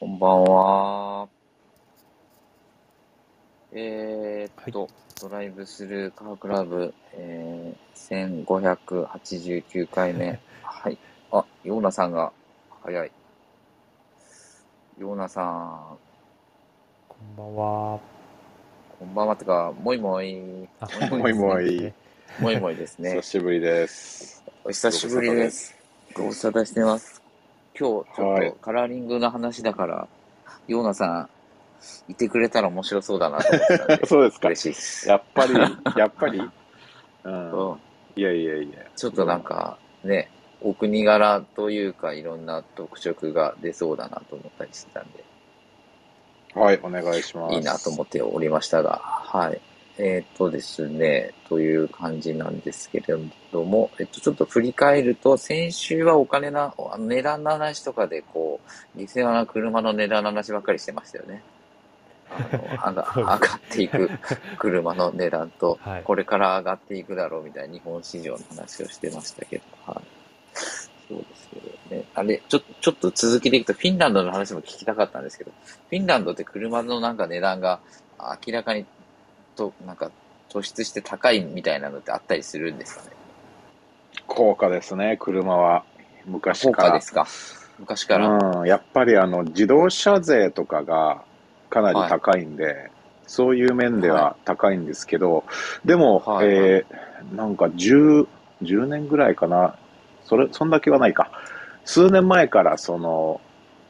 こんばんは。えーっと、ドライブスルーカークラブ、えー、1589回目。はい。あ、ヨーナさんが早い。ヨーナさん、こんばんは。こんばんは。てか、もいもい。あ もいもい。もいもいですね 久。しぶりです。お久しぶりです。ご無沙汰してます。今日、ちょはいっとカラーリングの話だから、ヨーナさん、いてくれたら面白そうだなと思ってたんで そうですか。嬉しいです。やっぱり、やっぱり。う。うんんいやいやいや。ちょっとなんか、ね、お国柄というか、いろんな特色が出そうだなと思ったりしてたんで、はい、お願いします。いいなと思っておりましたが、はい。えっ、とですね、という感じなんですけれども、えっと、ちょっと振り返ると、先週はお金な、値段の話とかで、こう、リスナーな車の値段の話ばっかりしてましたよね。あの、上がっていく車の値段と、はいこれから上がっていくだろうみたいな日本市場の話をしてましたけど、はい。そうですけどね。あれ、ちょ、ちょっと続きでいくと、フィンランドの話も聞きたかったんですけど、フィンランドって車のなんか値段が明らかにと、なんか突出して高いみたいなのってあったりするんですかね？高価ですね、車は。昔から。高価ですか？昔から。うん、やっぱりあの、自動車税とかがかなり高いんで、そういう面では高いんですけど、でも、はいえーなんか10、10年ぐらいかな。それ、そんだけはないか。数年前から、その、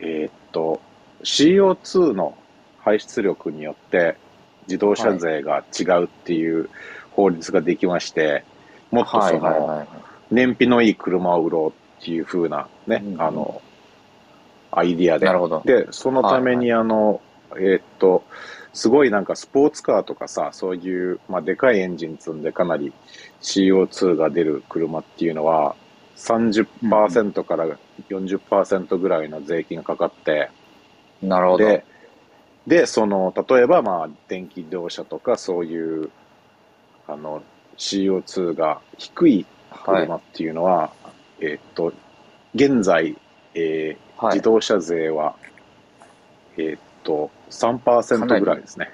えーっと、CO2 の排出力によって自動車税が違うっていう法律ができまして、もっとはいその。燃費のいい車を売ろうっていう風なね、うんあの、アイディアで。なるほど。で、そのためにあの、えーっと、すごいなんかスポーツカーとかさ、そういう、まあ、でかいエンジン積んでかなり CO2 が出る車っていうのは、30%から40%ぐらいの税金がかかって、なるほど。で、で、その、例えば、まあ、電気自動車とか、そういう、あの、CO2 が低いはい。車っていうのは、えーっと、現在、えーはい自。動車税は、えーっと、3%ぐらいですね。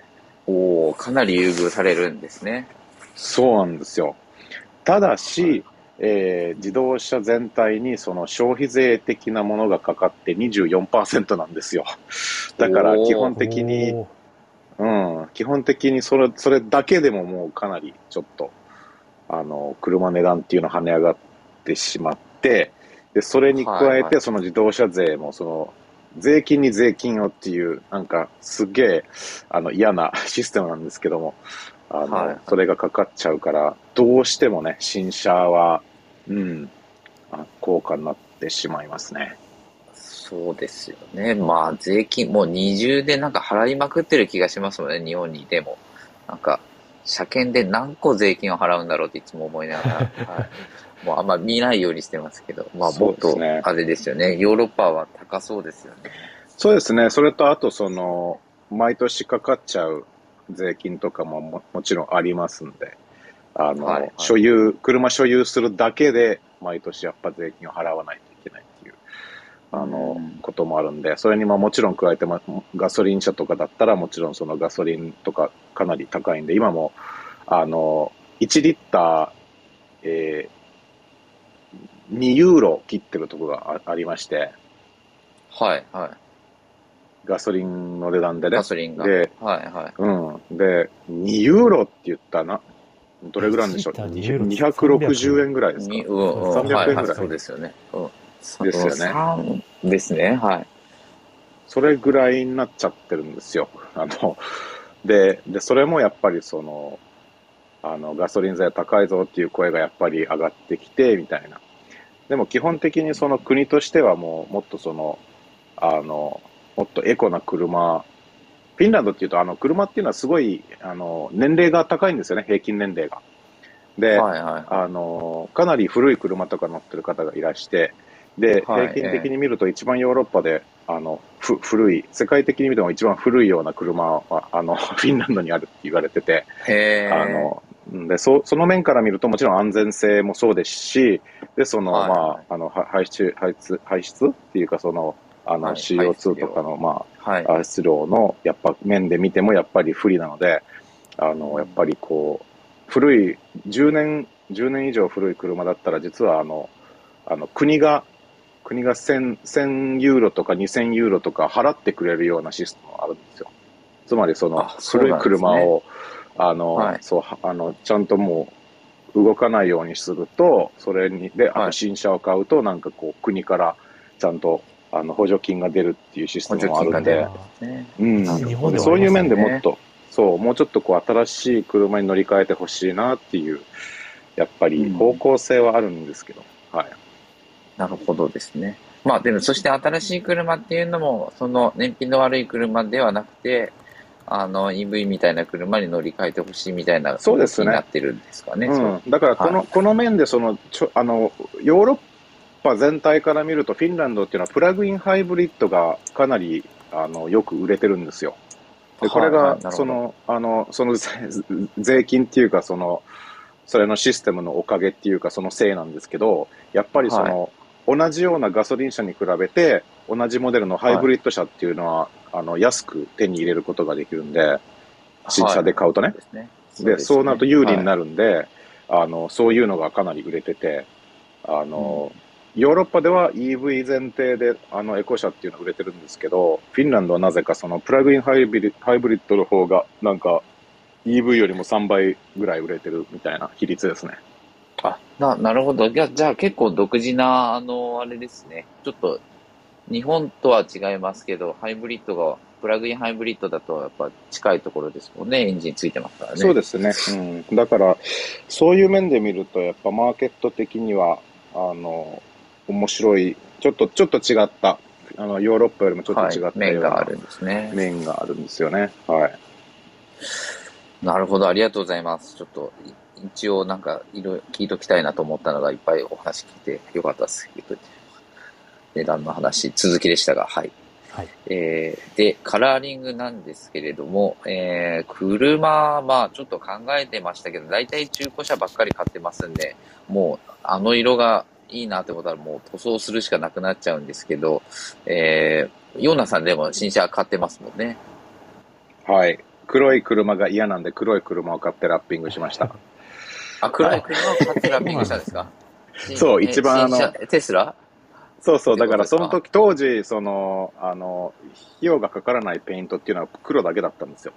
おーかなり優遇されるんですね。そうなんですよ。ただし、えー自動車全体にその消費税的なものがかかって24%なんですよ。だから基本的に、おうん、基本的にそれ、それだけでももうかなりちょっと、あの、車値段っていうの跳ね上がってしまって、で、それに加はいはい。えてその自動車税もその、税金に税金をっていう、なんかすっげえ、あの、嫌なシステムなんですけども、あの、はいそれがかかっちゃうから、どうしてもね、新車は、うん、あ高価になってしまいますね。そうですよね。まあ、税金、もう二重でなんか払いまくってる気がしますもんね、日本にいても。なんか、車検で何個税金を払うんだろうっていつも思いながら、はい、もうあんま見ないようにしてますけど、まあ、もっとあれですよね。ヨーロッパは高そうですよね。そうですね。それと、あと、その、毎年かかっちゃう税金とかもももちろんありますんで、あの、はいはい。所有、車所有するだけで、毎年やっぱ税金を払わないといけないっていう、あの、うん。こともあるんで、それにももちろん加えて、ま、ガソリン車とかだったら、もちろんそのガソリンとかかなり高いんで、今も、あの、1リッター、えー、2ユーロ切ってるところがあありまして、はい、はガソリンの値段でい。ねガ。ソリンが。ではい、はい。うん。で、2ユーロって言ったらな、どれぐらいなんでしょう？1リッター2ユーロ260円ぐらいですか？にうんうん、300円ぐらいはいはい、そうですよね。うん。ですよね三ですね、はい。それぐらいになっちゃってるんですよ。あの、で、で、それもやっぱりその、あの、ガソリン税高いぞっていう声がやっぱり上がってきて、みたいな。でも基本的にその国としてはもう、もっとその、あの、もっとエコな車、フィンランドっていうと、あの、車っていうのはすごい、あの、年齢が高いんですよね、平均年齢が。で、はい、はい。あの、かなり古い車とか乗ってる方がいらして、で、はい平均的に見ると一番ヨーロッパで、あの、ふ、古い、世界的に見ても一番古いような車は、あの、フィンランドにあるって言われてて、へー。あの、うんで、そ、その面から見るともちろん安全性もそうですし、で、その、はい。まあ、あの、は排出、排出、排出っていうかその、あのはい。CO2 とかの、まはい。あ、。排出量の、やっぱ面で見てもやっぱり不利なので、あの、やっぱりこう、古い、10年、10年以上古い車だったら、実はあの、あの、国が、国が1000、1000ユーロとか2000ユーロとか払ってくれるようなシステムがあるんですよ。つまりその古い車を、あの、はい。そう、はあの、ちゃんともう動かないようにすると、それに、で、あはい。と新車を買うと、なんかこう、国からちゃんと、あの、補助金が出るっていうシス補テム助もあるんで。そういう面でもっと、そう、もうちょっとこう、新しい車に乗り換えてほしいなっていう、やっぱりうん。方向性はあるんですけど、はい。なるほどですね。まあでも、そして新しい車っていうのも、その燃費の悪い車ではなくて、あの EV みたいな車に乗り換えてほしいみたいなそうですね。になってるんですかね。うん、だからこの、はい。この面でそのちょあの、ヨーロッパ全体から見ると、フィンランドっていうのはプラグインハイブリッドがかなりあのよく売れてるんですよ。でこれはいはいなるほどがそのあのその税 税金っていうかその、それのシステムのおかげっていうか、そのせいなんですけど、やっぱりその、同じようなガソリン車に比べて、同じモデルのハイブリッド車っていうのは、あの安く手に入れることができるんで、新車で買うとね。そうですね。で、そうなると有利にる。なるんで、あの、そういうのがかなり売れてて、あの、ヨーロッパでは EV 前提で、あの、エコ車っていうのが売れてるんですけど、フィンランドはなぜかそのプラグインハイブリハイブリッドの方が、なんか、EV よりも3倍ぐらい売れてるみたいな比率ですね。あ、な、なるほど。じゃあ、じゃあ結構独自な、あの、あれですね。ちょっと、日本とは違いますけど、ハイブリッドが、プラグインハイブリッドだとやっぱ近いところですもんね。エンジンついてますからね。そうですね。うん。だから、そういう面で見ると、やっぱマーケット的には、あの、面白い、ちょっと、ちょっと違った、あの、ヨーロッパよりもちょっとはい違ったような、面があるんですね。面があるんですよね。はい。なるほど、ありがとうございます。ちょっと、い一応なんか、いろいろ聞いときたいなと思ったのがいっぱいお話聞いてよかったです。値段の話、続きでしたが、はい。はい。えー、で、カラーリングなんですけれども、えー、車、まあちょっと考えてましたけど、大体中古車ばっかり買ってますんで、もうあの色がいいなってことはもう塗装するしかなくなっちゃうんですけど、えー、ヨーナさんでも新車買ってますもんね。はい。黒い車が嫌なんで黒い車を買ってラッピングしました。あ、黒い車を買ってラッピングしたんですか？そう新一番あのテスラ？そうそう、だからその時、当時、その、あの、費用がかからないペイントっていうのは黒だけだったんですよ。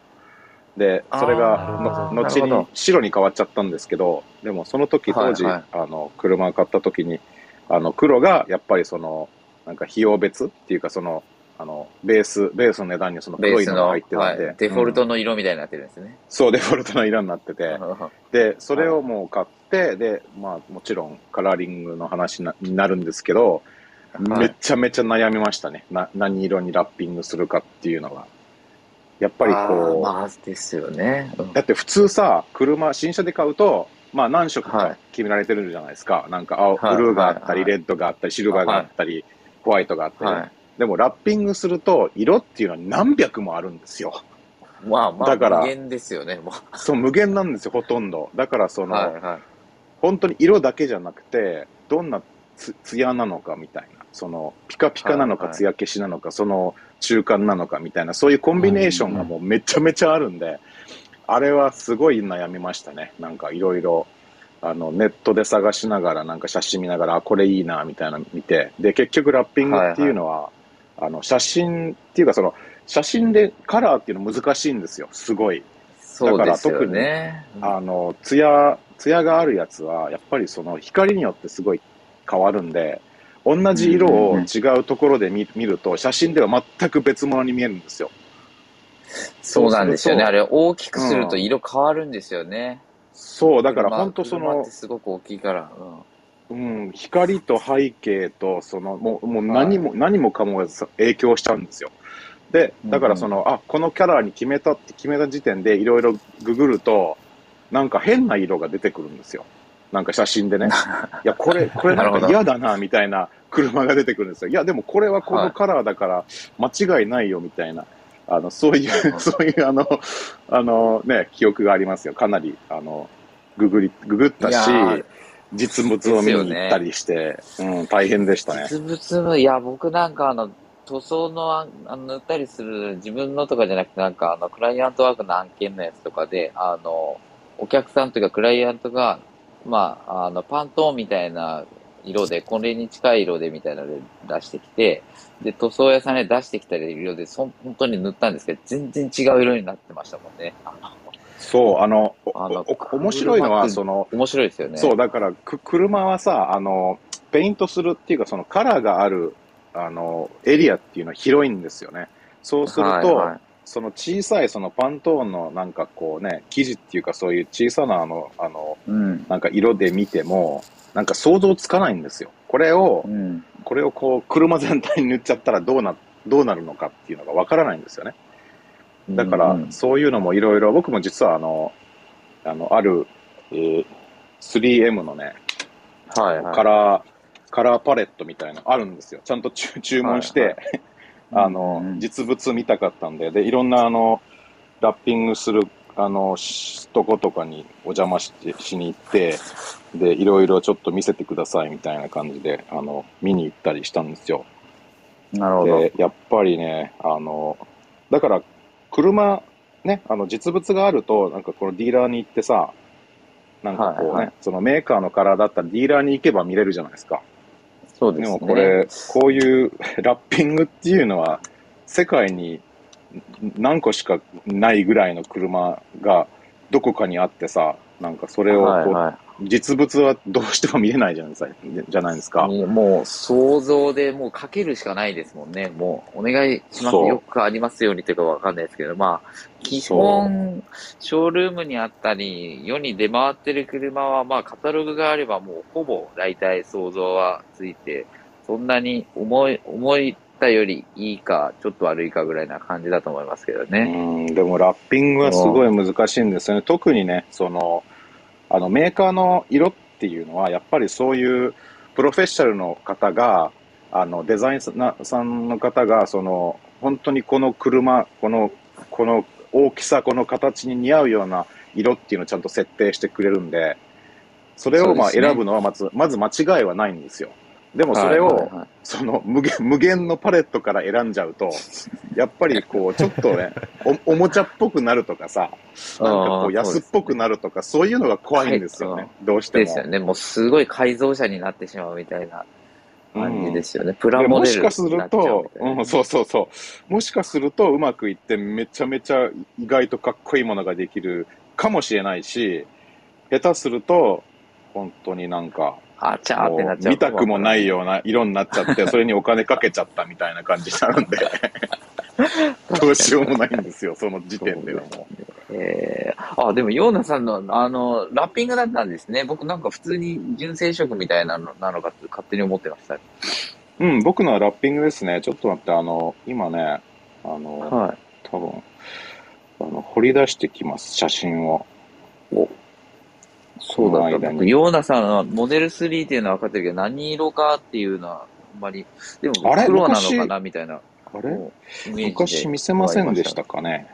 で、それがの、後に白に変わっちゃったんですけど、でもその時、当時、はい。はいあの、車を買った時に、あの、黒がやっぱりその、なんか費用別っていうか、その、あの、ベース、ベースの値段にその黒いのが入ってたんで、はい、デフォルトうんの色みたいになってるんですね。そう、デフォルトの色になってて、はで、それをもう買って、で、まあもちろんカラーリングの話なになるんですけど、めちゃめちゃ悩みましたね。な、何色にラッピングするかっていうのが。やっぱりこう、まあ、ですよね。うんだって普通さ、車、新車で買うと、まあ何色はいか決められてるじゃないですか。なんか青、はいブルーがあったり、はいはいレッドがあったり、シルバーがあったり、ホワイトがあったり、はい。でもラッピングすると、色っていうのは何百もあるんですよ。まあまあ、だから無限ですよね、もそう、無限なんですよ、ほとんど。だからその、はいはい。本当に色だけじゃなくて、どんなつ艶なのかみたいな、そのピカピカなのか艶消しなのか、その中間なのかみたいな、そういうコンビネーションがもうめちゃめちゃあるんで、あれはすごい悩みましたね。なんかいろいろ、あの、ネットで探しながら、なんか写真見ながら、あ、これいいな、みたいなの見て、で、結局ラッピングっていうのは、あの、写真っていうか、その、写真でカラーっていうの難しいんですよ、すごい。そうですよね。あの、ツヤ、ツヤがあるやつは、やっぱりその光によってすごい変わるんで、同じ色を違うところで見見ると、写真では全く別物に見えるんですよ。そうなんですよね。あれ、大きくすると色変わるんですよね。そう、だから車本当そのすごく大きいから。うん、光と背景と、その、もう、もう何も、何もかも影響しちゃうんですよ。で、だからその、あ、このキャラに決めたって決めた時点でいろいろググると、なんか変な色が出てくるんですよ。なんか写真でね。いや、これ、これなんか嫌だな、みたいな車が出てくるんですよ。いや、でもこれはこのカラーだから間違いないよ、みたいな。あの、そういう、そういう、あの、あの、ね、記憶がありますよ。かなり、あの、ググり、ググったし実物を見に行ったりして、うん、大変でしたね。実物の、いや、僕なんかあの、塗装のああの塗ったりする自分のとかじゃなくてなんかあのクライアントワークの案件のやつとかで、あの、お客さんというかクライアントが、まあ、あの、パントーンみたいな色で、これに近い色でみたいなので出してきて、で、塗装屋さんで出してきた色で、そん本当に塗ったんですけど、全然違う色になってましたもんね。そう、あの、おあのお面白いのは、車その、面白いですよね。そう、だから、く、車はさ、あの、ペイントするっていうか、そのカラーがある、あの、エリアっていうのは広いんですよね。そうすると、はいはいその小さいそのパントーンのなんかこうね、生地っていうかそういう小さなあの、あの、うん。なんか色で見ても、なんか想像つかないんですよ。これをう、ん。これをこう、車全体に塗っちゃったらどうな、どうなるのかっていうのがわからないんですよね。だから、うんそういうのもいろいろ、僕も実はあの、あの、ある、えー 3M のね、はいはい。カラー、カラーパレットみたいなのあるんですよ。ちゃんと注注文して、はいあの、うん実物見たかったんで、で、いろんなあの、ラッピングする、あの、しとことかにお邪魔して、しに行って、で、いろいろちょっと見せてくださいみたいな感じで、あの、見に行ったりしたんですよ。なるほど。で、やっぱりね、あの、だから、車、ね、あの、実物があると、なんかこのディーラーに行ってさ、なんかこうね、はいはいそのメーカーのカラーだったらディーラーに行けば見れるじゃないですか。でそうですね。もこれ、こういうラッピングっていうのは、世界に何個しかないぐらいの車がどこかにあってさ、なんかそれをこう、はいは実物はどうしても見れないじゃないですか。じゃないですか。い。もう想像でもうかけるしかないですもんね。もうお願いします。よくありますようにというかわかんないですけど、まあ、基本、ショールームにあったり、世に出回ってる車は、まあ、カタログがあればもうほぼ大体想像はついて、そんなに思い、思ったよりいいか、ちょっと悪いかぐらいな感じだと思いますけどうね。ん、でもラッピングはすごい難しいんですよね。特にね、その、あの、メーカーの色っていうのは、やっぱりそういうプロフェッショナルの方が、あの、デザイナーさんの方が、その、本当にこの車、この、この大きさ、この形に似合うような色っていうのをちゃんと設定してくれるんで、それをまあ選ぶのはまず、まず間違いはないんですよ。でもそれを、その無限無限のパレットから選んじゃうと、やっぱりこう、ちょっとね、おおもちゃっぽくなるとかさ、なんかこう安っぽくなるとか、そういうのが怖いんですよね、どうしても。ですよね。もうすごい改造車になってしまうみたいな感じですよね。プラでモデルもしかするとうん、そうそうそう。もしかするとうまくいってめちゃめちゃ意外とかっこいいものができるかもしれないし、下手すると、本当になんか、あちゃーってなっちゃう。見たくもないような色になっちゃって、それにお金かけちゃったみたいな感じ になるんで、どうしようもないんですよ、その時点ではもえー、あ、でも、ヨーナさんの、あの、ラッピングだったんですね。僕なんか普通に純正色みたいなのなのかって勝手に思ってました。う。うん、僕のはラッピングですね。ちょっと待って、あの、今ね、あの、はい。多分、あの、掘り出してきます、写真を。そうだった。この間に僕、ヨーナさんはモデル3っていうのは分かってるけど、何色かっていうのは、あんまり、でもあれ？黒なのか昔なみたいな。あれ？昔見せませんでしたかね？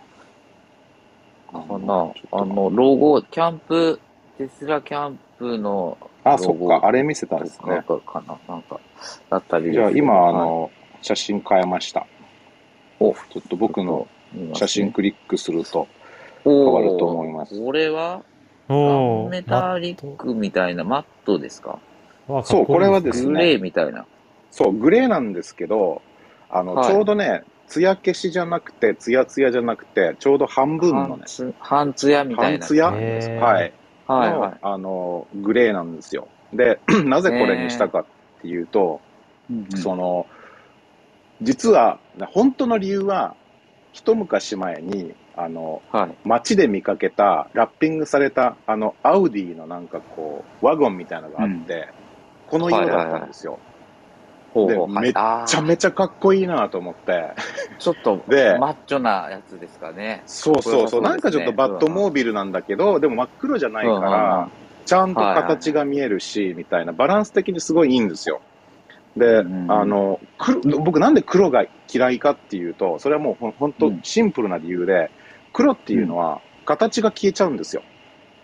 かなあの、ロゴ、キャンプ、テスラキャンプの、あ、そっか、あれ見せたんですなんね。かかな？なんか、だったりじゃあ今、あはいの、写真変えました。おちょっと僕の写真クリックすると変変わると思います。これは、メタリックみたいなマットですか？そうこれはですねグレーみたいな。そう、グレーなんですけど、あの、はいちょうどね、艶消しじゃなくて、ツヤツヤじゃなくて、ちょうど半分のね、半つ半ツヤみたいな。半ツヤへーはい。のはいはい。あの、グレーなんですよ。で、なぜこれにしたかっていうと、うんうんその、実は、本当の理由は、一昔前に、あの、はい。街で見かけた、ラッピングされた、あの、アウディのなんかこう、ワゴンみたいなのがあって、この色だったんですよ。ほうほうでめちゃめちゃかっこいいなと思って。ちょっと、でマッチョなやつですかね。そうそうそう。なんかちょっとバットモービルなんだけど、でも真っ黒じゃないかうんうんうんら、ちゃんと形が見えるし、みたいな、バランス的にすごいいいんですよ。で、うんあの、黒僕なんで黒が嫌いかっていうと、それはもうほんとうんシンプルな理由で、黒っていうのは形が消えちゃうんですよ。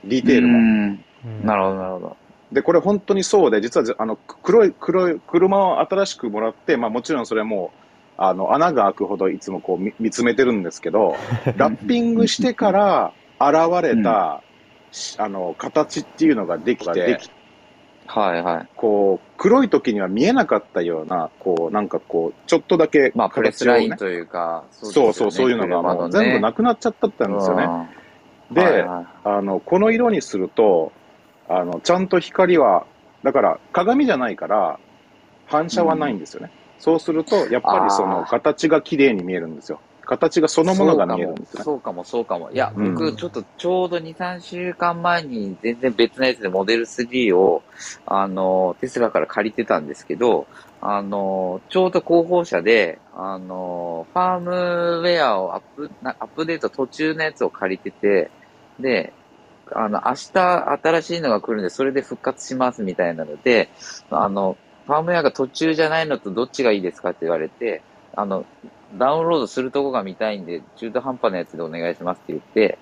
ディテールも。うんうんなるほど、なるほど。で、これ本当にそうで、実はぜあの、黒い、黒い、車を新しくもらって、まあもちろんそれはもう、あの、穴が開くほどいつもこう見見つめてるんですけど、ラッピングしてから現れた、しあの、形っていうのができて、はいはい。こう、黒い時には見えなかったような、こう、なんかこう、ちょっとだけまあ、プレスラインというか、そうそう、そういうのがもう全部なくなっちゃったったんですよね。で、はいはいあの、この色にすると、あの、ちゃんと光は、だから鏡じゃないから、反射はないんですよね。そうすると、やっぱりその形が綺麗に見えるんですよ。形がそのものが見える。そうかも、そうかも。いや、うん僕、ちょっとちょうど2、3週間前に全然別のやつでモデル3を、あの、テスラから借りてたんですけど、あの、ちょうど広報車で、あの、ファームウェアをアップ、なアップデート途中のやつを借りてて、で、あの、明日新しいのが来るんで、それで復活しますみたいなので、あの、ファームウェアが途中じゃないのとどっちがいいですかって言われて、あの、ダウンロードするとこが見たいんで、中途半端なやつでお願いしますって言って、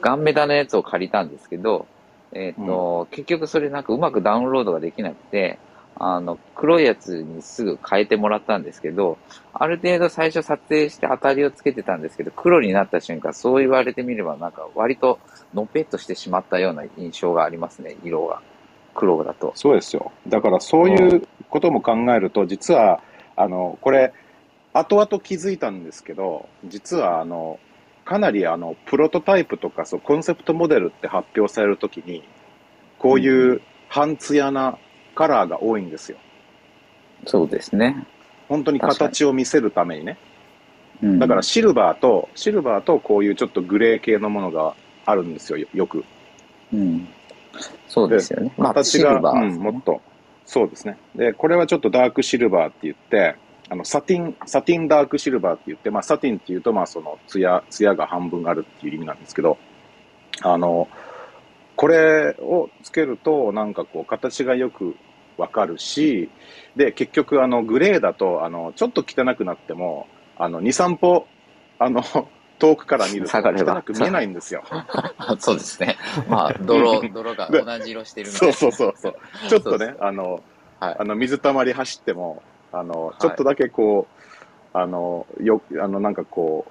ガンメダのやつを借りたんですけど、えっ、と、結局それなんかうまくダウンロードができなくて、あの、黒いやつにすぐ変えてもらったんですけど、ある程度最初撮影して当たりをつけてたんですけど、黒になった瞬間、そう言われてみればなんか割とのぺっとしてしまったような印象がありますね、色が。黒だと。そうですよ。だからそういうことも考えると、実は、あの、これ、後々気づいたんですけど、実は、あの、かなりあの、プロトタイプとか、そう、コンセプトモデルって発表されるときに、こういう半ツヤなカラーが多いんですよ。そうですね。本当に形を見せるためにね。うんだからシルバーと、シルバーとこういうちょっとグレー系のものがあるんですよ、よよく。うん。そうですよね。まあ、形が、シルバーうん、もっと、そうですね。で、これはちょっとダークシルバーって言って、あの、サティン、サティンダークシルバーって言って、まあ、サティンって言うと、まあ、その、ツヤ、ツヤが半分あるっていう意味なんですけど、あの、これをつけると、なんかこう、形がよくわかるし、で、結局、あの、グレーだと、あの、ちょっと汚くなっても、あの、2、3歩、あの、遠くから見ると汚く見えないんですよ。あ そうですね。まあ、泥、泥が同じ色してるみたいそうな。そうそうそう。ちょっとね、あの、はいあの、水たまり走っても、あのい、ちょっとだけこう、あの、よ、あの、なんかこう、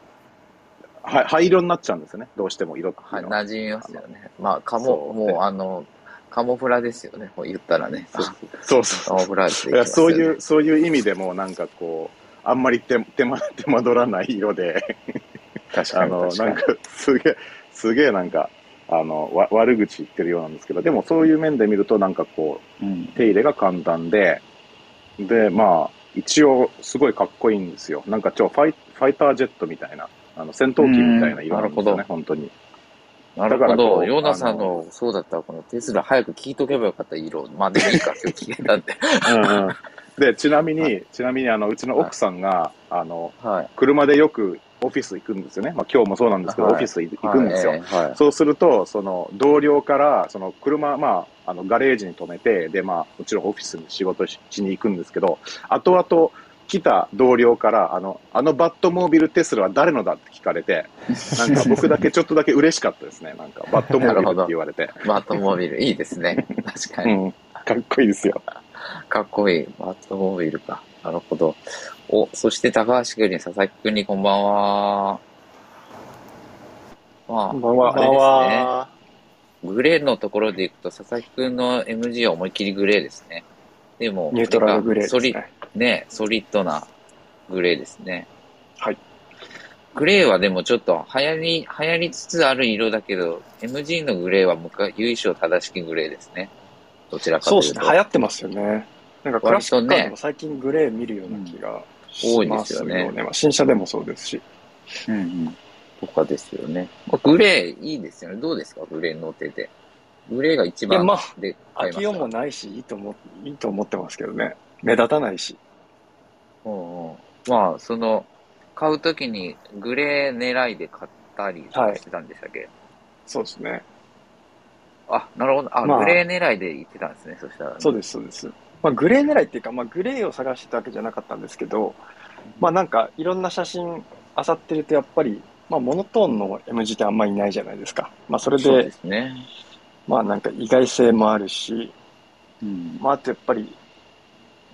は灰色になっちゃうんですよね。どうしても色ってはい。馴染みますよね。まあ、カモ、もう、あの、カモフラですよね。言ったらね。そうそう カモフラですよねそういう、そういう意味でも、なんかこう、あんまり手手間、手間取らない色で、確かにあの。なんか、すげえ、すげえなんか、あの、わ悪口言ってるようなんですけど、でもそういう面で見ると、なんかこう、うん手入れが簡単で、で、まあ、一応、すごいかっこいいんですよ。なんか、超ファイ、ファイタージェットみたいな、あの、戦闘機みたいな色なんですよね、本当に。なるほだからこど。うヨーナさんあの、そうだったら、このテスラ早く聞いとけばよかった、色。まあ、でもいいか、今日聞けたんで。うんうん。で、ちなみはに、ちなみに、あの、うちの奥さんが、あの、はい。車でよくオフィス行くんですよね。まあ、今日もそうなんですけど、はいオフィス行くんですよ。そうすると、その同僚から、その車、まあ、あの、ガレージに止めて、で、まあ、もちろんオフィスに仕事ししに行くんですけど、後々来た同僚から、あの、あのバットモービルテスラは誰のだって聞かれて、なんか僕だけちょっとだけ嬉しかったですね。なんか、バットモービルって言われて。バットモービル、いいですね。確かに。うん。かっこいいですよ。かっこいい。バットモービルか。なるほど。お、そして高橋君に佐々木君にこんばんは。まあ、こんばんは。あれですね。グレーのところでいくと、佐々木君の MG は思いっきりグレーですね。でも、ニュートラルグレーですソリね。ね、ソリッドなグレーですね。はい。グレーはでもちょっと流行り、流行りつつある色だけど、MG のグレーは昔、由緒正しきグレーですね。どちらかといううと。そですね。流行ってますよね。なんかクラシックカーでも最近グレー見るような気が多いでしますすよねよね。まあ新車でもそうですし。うんうん。とかですよね。まあグレーいいですよね。どうですか？グレー乗ってて。グレーが一番まあで買いました。飽きようもないし、いいと思いいと思ってますけどね。目立たないし。うんうん。まあ、その、買うときにグレー狙いで買ったりしてたんでしたっけ、そうですね。あ、なるほど。あ、まあグレー狙いで行ってたんですね。そしたら、ね。そうです、そうです。まあ、グレー狙いっていうか、まあ、グレーを探してたわけじゃなかったんですけど、まあ、なんか、いろんな写真漁ってると、やっぱり、まあ、モノトーンの M 字ってあんまりいないじゃないですか。まあ、それそうで、ですね。まあ、なんか意外性もあるし、うん。まあ、あとやっぱり、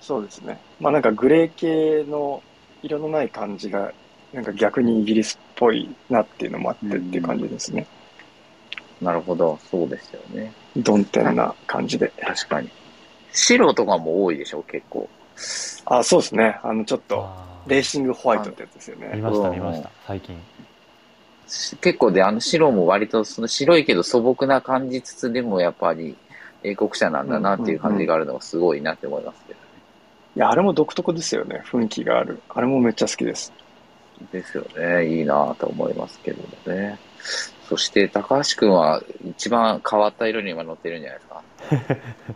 そうですね。まあ、なんかグレー系の色のない感じが、なんか逆にイギリスっぽいなっていうのもあってっていう感じですね。なるほど。そうですよね。曇天な感じで。確かに。白とかも多いでしょ、結構。あ、そうですね。あの、ちょっと、レーシングホワイトってやつですよね。見ました、うん見ました、最近。し結構で、あの白も割とその白いけど素朴な感じつつでもやっぱり英国車なんだなっていう感じがあるのがすごいなって思いますけどね。いや、あれも独特ですよね。雰囲気がある。あれもめっちゃ好きです。ですよね。いいなと思いますけどもね。そして高橋くんは一番変わった色に今乗ってるんじゃないですか？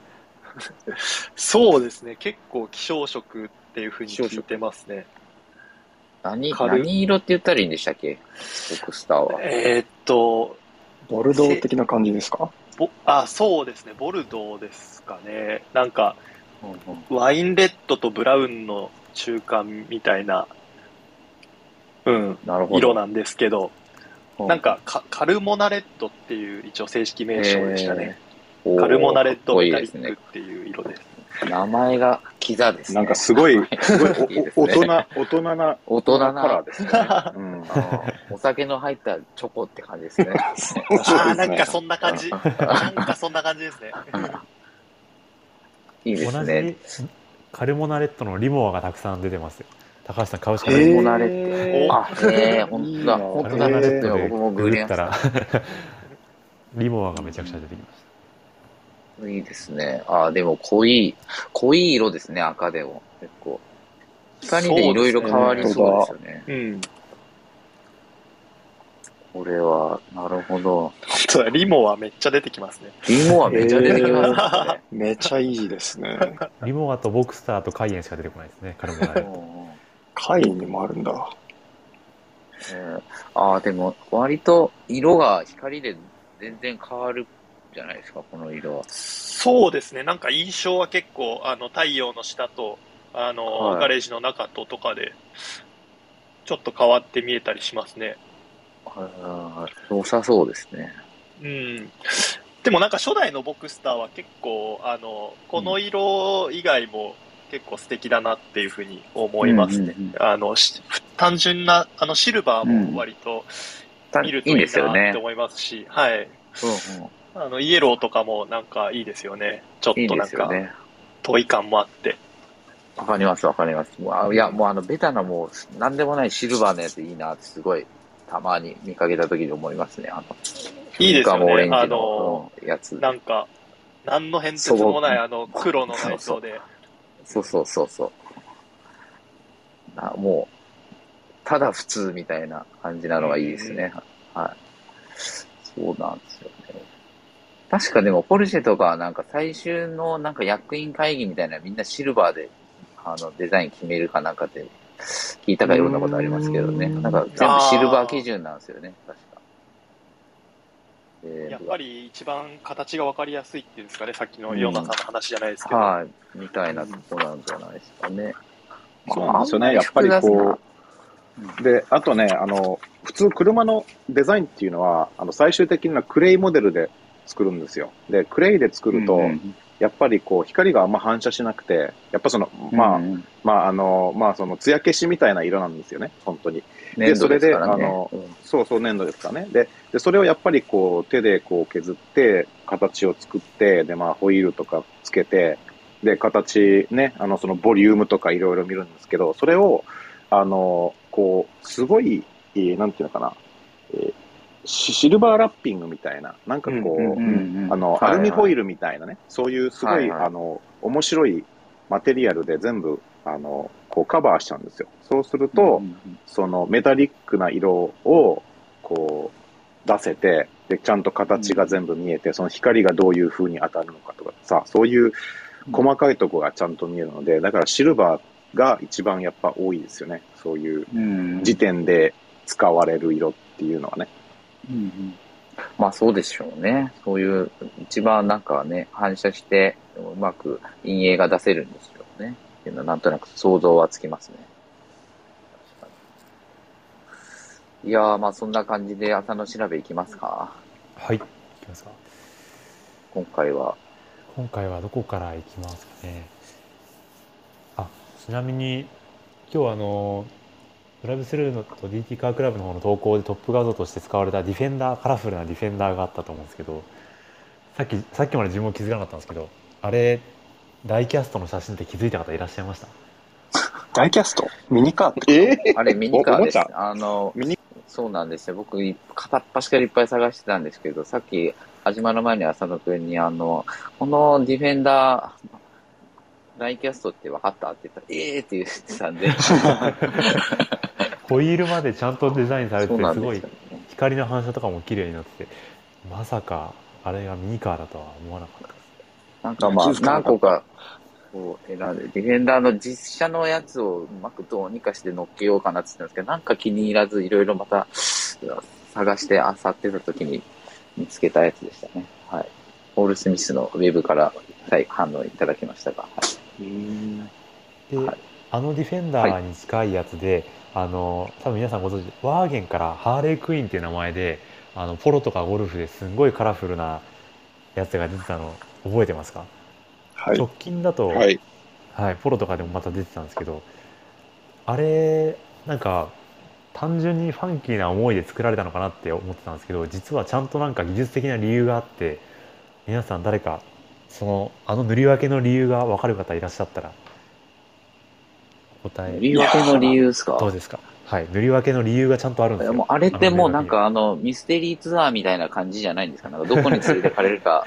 そうですね。結構希少色っていうふうに聞いてますね。何、何色って言ったらいいんでしたっけ？ボクスターは。えーっと、ボルドー的な感じですか？ぼあ、そうですね。ボルドーですかね。なんか、うんうんワインレッドとブラウンの中間みたいな、うん、なるほど。色なんですけど、うんなんかか、カルモナレッドっていう一応正式名称でしたね。カルモナレッドタリック。っていう色です。名前がキザですね。なんかすごい、すごいいいですね大人、大人な、大人なカラーですね。うんあーお酒の入ったチョコって感じですね。ああ、なんかそんな感じ。なんかそんな感じですね。いいです同ね。じカルモナレットのリモアがたくさん出てますよ。高橋さん買うしかカない。ルモナレッへーあ、ええー、本当だ。カルモナ。レットで僕もグググりましたら、リモアがめちゃくちゃ出てきましいいですね。あ、でも濃い、濃い色ですね、赤でも。結構。光でいろいろ変わりそうですよね。うん。これは、なるほど。本当だ、リモはめっちゃ出てきますね。リモはめっちゃ出てきますね。めちゃいいですね。た。リモアとボクスターとカイエンしか出てこないですね、カルモナレット。うん会にもあるんだ。えーああ、でも、割と色が光で全然変わるじゃないですか、この色は。そうですね。なんか印象は結構、あの、太陽の下と、あの、はいガレージの中ととかで、ちょっと変わって見えたりしますね。あー良さそうですね。うん。でもなんか初代のボクスターは結構、あの、この色以外も結構素敵だなっていうふうに思いますね。うんうんうんあの、し単純な、あの、シルバーも割とた見るといいなって。思いますし、はい。うんうんあの、イエローとかもなんかいいですよね。ちょっとなんか。遠い感もあって。わかります、わかります。もうあいや、もうあの、ベタなもう、なんでもないシルバーのやついいなってすごい、たまに見かけた時に思いますね。あの、いいですよね。あジのやつ。なんか、何の変哲もないあの黒の内装で。そうそうそうそう。なもう、ただ普通みたいな感じなのがいいですね。はい。そうなんですよね。確かでも、ポルシェとかはなんか最終のなんか役員会議みたいなみんなシルバーであのデザイン決めるかなんかって聞いたかようなことありますけどね。うんなんか全部シルバー基準なんですよね。確か。えーやっぱり一番形が分かりやすいっていうんですかね、さっきのヨナさんの話じゃないですけど。はい、みたいなとこなんじゃないですかね。そうなんですよね。やっぱりこう、で、あとね、あの、普通車のデザインっていうのは、あの、最終的にはクレイモデルで作るんですよ。で、クレイで作ると、やっぱりこう、光があんま反射しなくて、やっぱその、まあ、うんまあ、あの、まあ、その、艶消しみたいな色なんですよね、本当に。で。それであのうんそうそう、粘土ですからね。で、でそれをやっぱりこう、手でこう削って、形を作って、で、まあ、ホイールとかつけて、で、形ね、あの、そのボリュームとかいろいろ見るんですけど、それを、あの、こう、すごい、えーなんていうのかな、えーシシルバーラッピングみたいな、なんかこう、うんあの、アルミホイル。ルみたいなね、そういうすごい、あの、面白いマテリアルで全部、あの、こうカバーしちゃうんですよ。そうすると、そのメタリックな色を、こう、出せて、で、ちゃんと形が全部見えて、その光がどういう風に当たるのかとかさ、そういう細かいとこがちゃんと見えるので、だからシルバーが一番やっぱ多いですよね。そういううん時点で使われる色っていうのはね。まあそうでしょうね。そういう、一番なんかね、反射して、うまく陰影が出せるんですよね。っていうのはなんとなく想像はつきますね。いやー、まあそんな感じで朝の調べいきますか。はい。いきますか。今回は。今回はどこから行きますかね。あ、ちなみに、今日はあの、ドライブスルーのと DT カークラブの方の投稿でトップ画像として使われたディフェンダーカラフルなディフェンダーがあったと思うんですけどさっきさっきまで自分も気づかなかったんですけどあれダイキャストの写真って気づいた方いらっしゃいました？ダイキャスト？ミニカー？ってえあれミニカーです。あの、ミニ？そうなんですよ。僕、片っ端からいっぱい探してたんですけど、さっき始まる前に浅野くんに、あの、このディフェンダー、ライキャストって分かった？って言ったら、ええーって言ってたんで、ホイールまでちゃんとデザインされててすごい。光の反射とかも綺麗になっててまさかあれがミニカーだとは思わなかったですなんかまあ何個か、こう選んで、ディフェンダーの実写のやつをうまくどうにかして乗っけようかなって言ったんですけど、なんか気に入らず、いろいろまた探して、あさってた時に見つけたやつでしたね。はい。ポール・スミスのウェブからはい反応いただきましたが、はい。で、はいあのディフェンダーに近いやつで、あの多分皆さんご存知ワーゲンからハーレークイーンっていう名前であのポロとかゴルフですんごいカラフルなやつが出てたの覚えてますか、はい直近だと、はい。はい、ポロとかでもまた出てたんですけどあれなんか単純にファンキーな思いで作られたのかなって思ってたんですけど実はちゃんとなんか技術的な理由があって皆さん誰かそのあの塗り分けの理由が分かる方いらっしゃったら答え。塗り分けの理由ですか？どうですか？はい。塗り分けの理由がちゃんとあるんですよ。もうあれってもうなんあかあのミステリーツアーみたいな感じじゃないんですか？なんかどこに連れてかれるか わ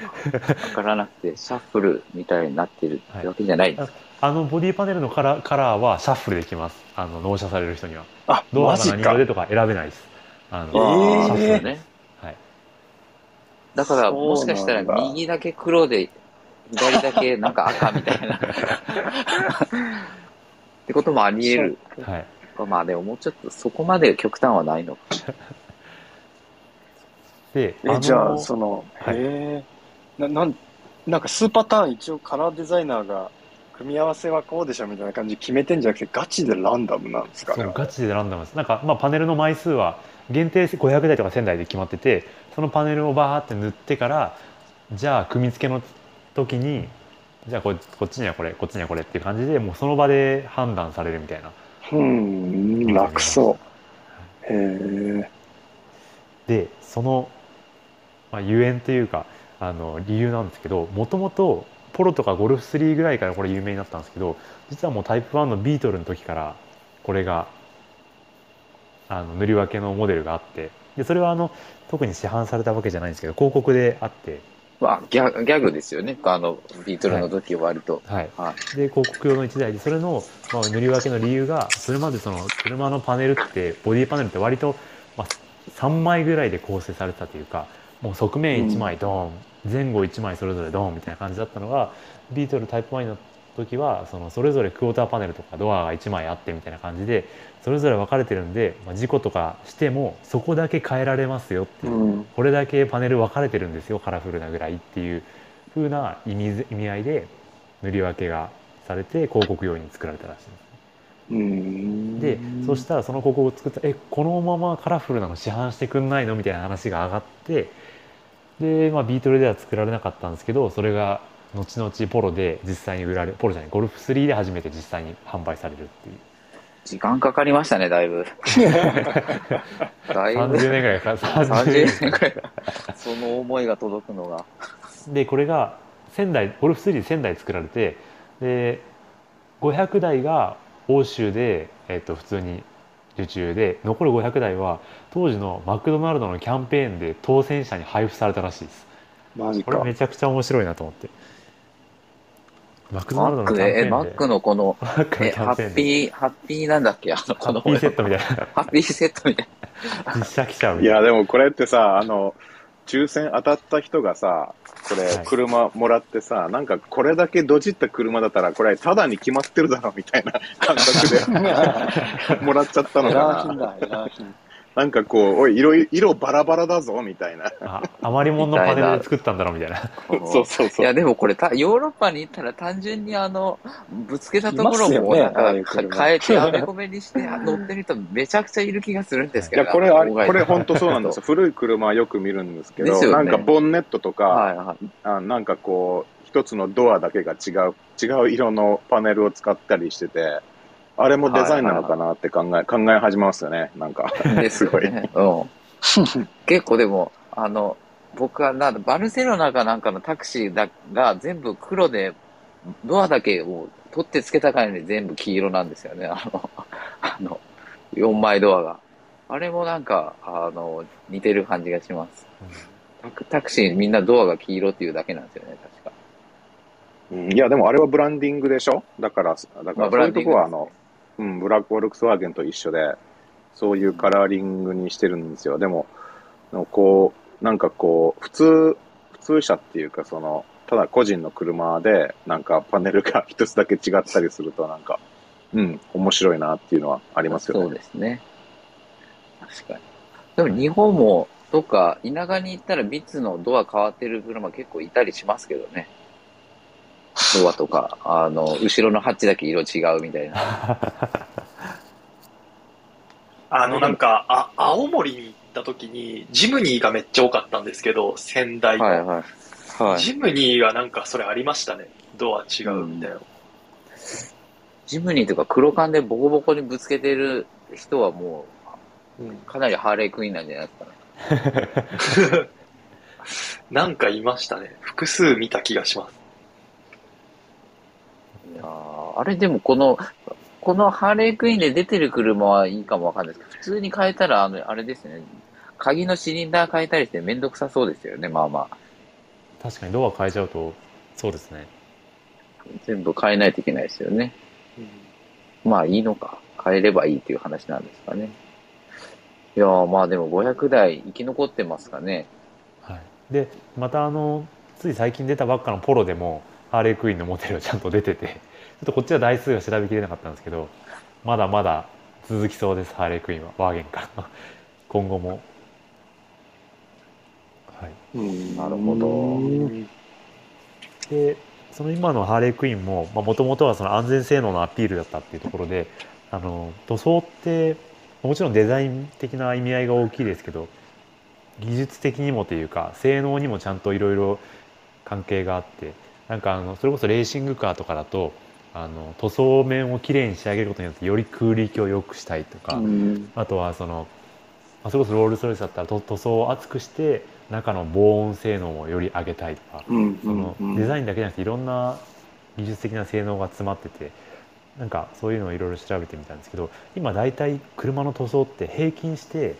からなくて、シャッフルみたいになってるってわけじゃないんですか、あのボディパネルのカラーカラーはシャッフルできます。あの納車される人には。あ、どうがマジか。何色。でとか選べないです。あの、えー。シャッフルね。はい。だから、もしかしたら右だけ黒で、左だけなんか赤みたいな。ってこともあり得る。はいまあでももうちょっとそこまで極端はないのか。でえ、じゃあ、のその、はいへえ、な、なん、なんか数パターン一応カラーデザイナーが、組み合わせはこうでしょみたいな感じで決めてんじゃなくて、ガチでランダムなんですか？ね。そうガチでランダムですなんか、まあ、パネルの枚数は限定500台とか1000台で決まっててそのパネルをバーって塗ってからじゃあ組み付けの時にじゃあここっちにはこれこっちにはこれっていう感じでもうその場で判断されるみたいなうん、楽そう。へえ。でその、まあ、ゆえんというかあの理由なんですけどもともとポロとかゴルフ3ぐらいからこれ有名になったんですけど実はもうタイプ1のビートルの時からこれがあの塗り分けのモデルがあってでそれはあの特に市販されたわけじゃないんですけど広告であって、まあ、ギャギャグですよね。あの、ビートルの時は割と。はい、はい。で広告用の1台でそれの、まあ、塗り分けの理由がそれまでその車のパネルってボディパネルって割と、まあ、3枚ぐらいで構成されてたというかもう側面1枚ドーン、前後1枚それぞれドーンみたいな感じだったのがビートルタイプ1の時はそのそれぞれクォーターパネルとかドアが1枚あってみたいな感じでそれぞれ分かれてるんで、まあ、事故とかしてもそこだけ変えられますよっていううん。これだけパネル分かれてるんですよカラフルなぐらいっていう風な意味意味合いで塗り分けがされて広告用に作られたらしいんですうん。でそしたらその広告を作ったえこのままカラフルなの市販してくんないの？みたいな話が上がってで、まあ、ビートルでは作られなかったんですけどそれが後々ポロで実際に売られポロじゃないゴルフ3で初めて実際に販売されるっていう時間かかりましたね、だいぶ。だいぶ。30年ぐらいか30 30年年くらい。その思いが届くのが。でこれが1000台ゴルフ3で1000台作られてで500台が欧州で、えっと普通に受注で残る500台は当時のマクドナルドのキャンペーンで当選者に配布されたらしいですマジか。これめちゃくちゃ面白いなと思ってマクドナルドマックで、のキャンペーンで。え、マックのこの、マックのえ、ハッキャンペーンで。ピー、ハッピーなんだっけ？あの、ハッピーセットみたいな。ハッピーセットみたい実写記者みいや、たいな。でもこれってさ、あの、抽選当たった人がさ、これはい、車もらってさ、なんかこれだけドジった車だったら、これ、ただに決まってるだろ、みたいな感覚で もらっちゃったのエラーかな。品だ、エラー品。なんかこう、おい、色、色バラバラだぞ、みたいな。あ余り物のパネルで作ったんだろうみたいな な。そうそうそう。いや、でもこれた、ヨーロッパに行ったら単純にあの、ぶつけたところも、ね変えて、あめこめにして乗ってる人めちゃくちゃいる気がするんですけど。いや、これ、あこれ本当そうなんですよ。古い車はよく見るんですけど、ねなんかボンネットとか、はいはい。あなんかこう、一つのドアだけが違う、違う色のパネルを使ったりしてて、あれもデザインなのかなって考え、考え始めますよね、なんか。ですよね。うん。結構でも、あの、僕はなバルセロナかなんかのタクシーだが全部黒で、ドアだけを取ってつけた感じで全部黄色なんですよね。あの、あの、4枚ドアが。あれもなんか、あの、似てる感じがします。タクタクシーみんなドアが黄色っていうだけなんですよね、確か。うんいや、でもあれはブランディングでしょ？だから、だかまあらそういうとこは、あの、うん、ブラックウォルクスワーゲンと一緒で、そういうカラーリングにしてるんですよ。でも、こう、なんかこう、普通、普通車っていうか、その、ただ個人の車で、なんかパネルが 一つだけ違ったりすると、なんか、うん、面白いなっていうのはありますよね。そうですね。確かに。でも日本も、どっか田舎に行ったらビッツのドア変わってる車結構いたりしますけどね。ドアとか、あの、後ろのハッチだけ色違うみたいな。あの、なんか、あ、青森に行った時に、ジムニーがめっちゃ多かったんですけど、仙台の。はいはい。はい。ジムニーはなんかそれありましたね。ドア違うみたいな。ジムニーとか黒缶でボコボコにぶつけてる人はもうんう、かなりハーレークイーンなんじゃないですかね。なんかいましたね。複数見た気がします。いやーあれでもこの、このハーレークイーンで出てる車はいいかもわかんないですけど、普通に変えたら、あの、あれですね、鍵のシリンダー変えたりしてめんどくさそうですよね、まあまあ。確かにドア変えちゃうとそうですね全部変えないといけないですよね。まあいいのか。変えればいいっていう話なんですかね。いやーまあでも500台生き残ってますかね。はいでまたあのつい最近出たばっかのポロでもハーレークイーンのモデルがちゃんと出ててちょっとこっちは台数が調べきれなかったんですけどまだまだ続きそうですハーレークイーンは。ワーゲンか。ら 今後も。はい。うんなるほど。でその今のハーレークイーンももともとはその安全性能のアピールだったっていうところであの塗装ってもちろんデザイン的な意味合いが大きいですけど技術的にもというか性能にもちゃんといろいろ関係があってなんかあのそれこそレーシングカーとかだとあの塗装面をきれいに仕上げることによってより空力を良くしたいとか、うん。あとはその、まあそれこそロールスロイスだったらと塗装を厚くして中の防音性能をより上げたいとか、うんそのうん。デザインだけじゃなくていろんな技術的な性能が詰まっててなんかそういうのをいろいろ調べてみたんですけど今大体車の塗装って平均して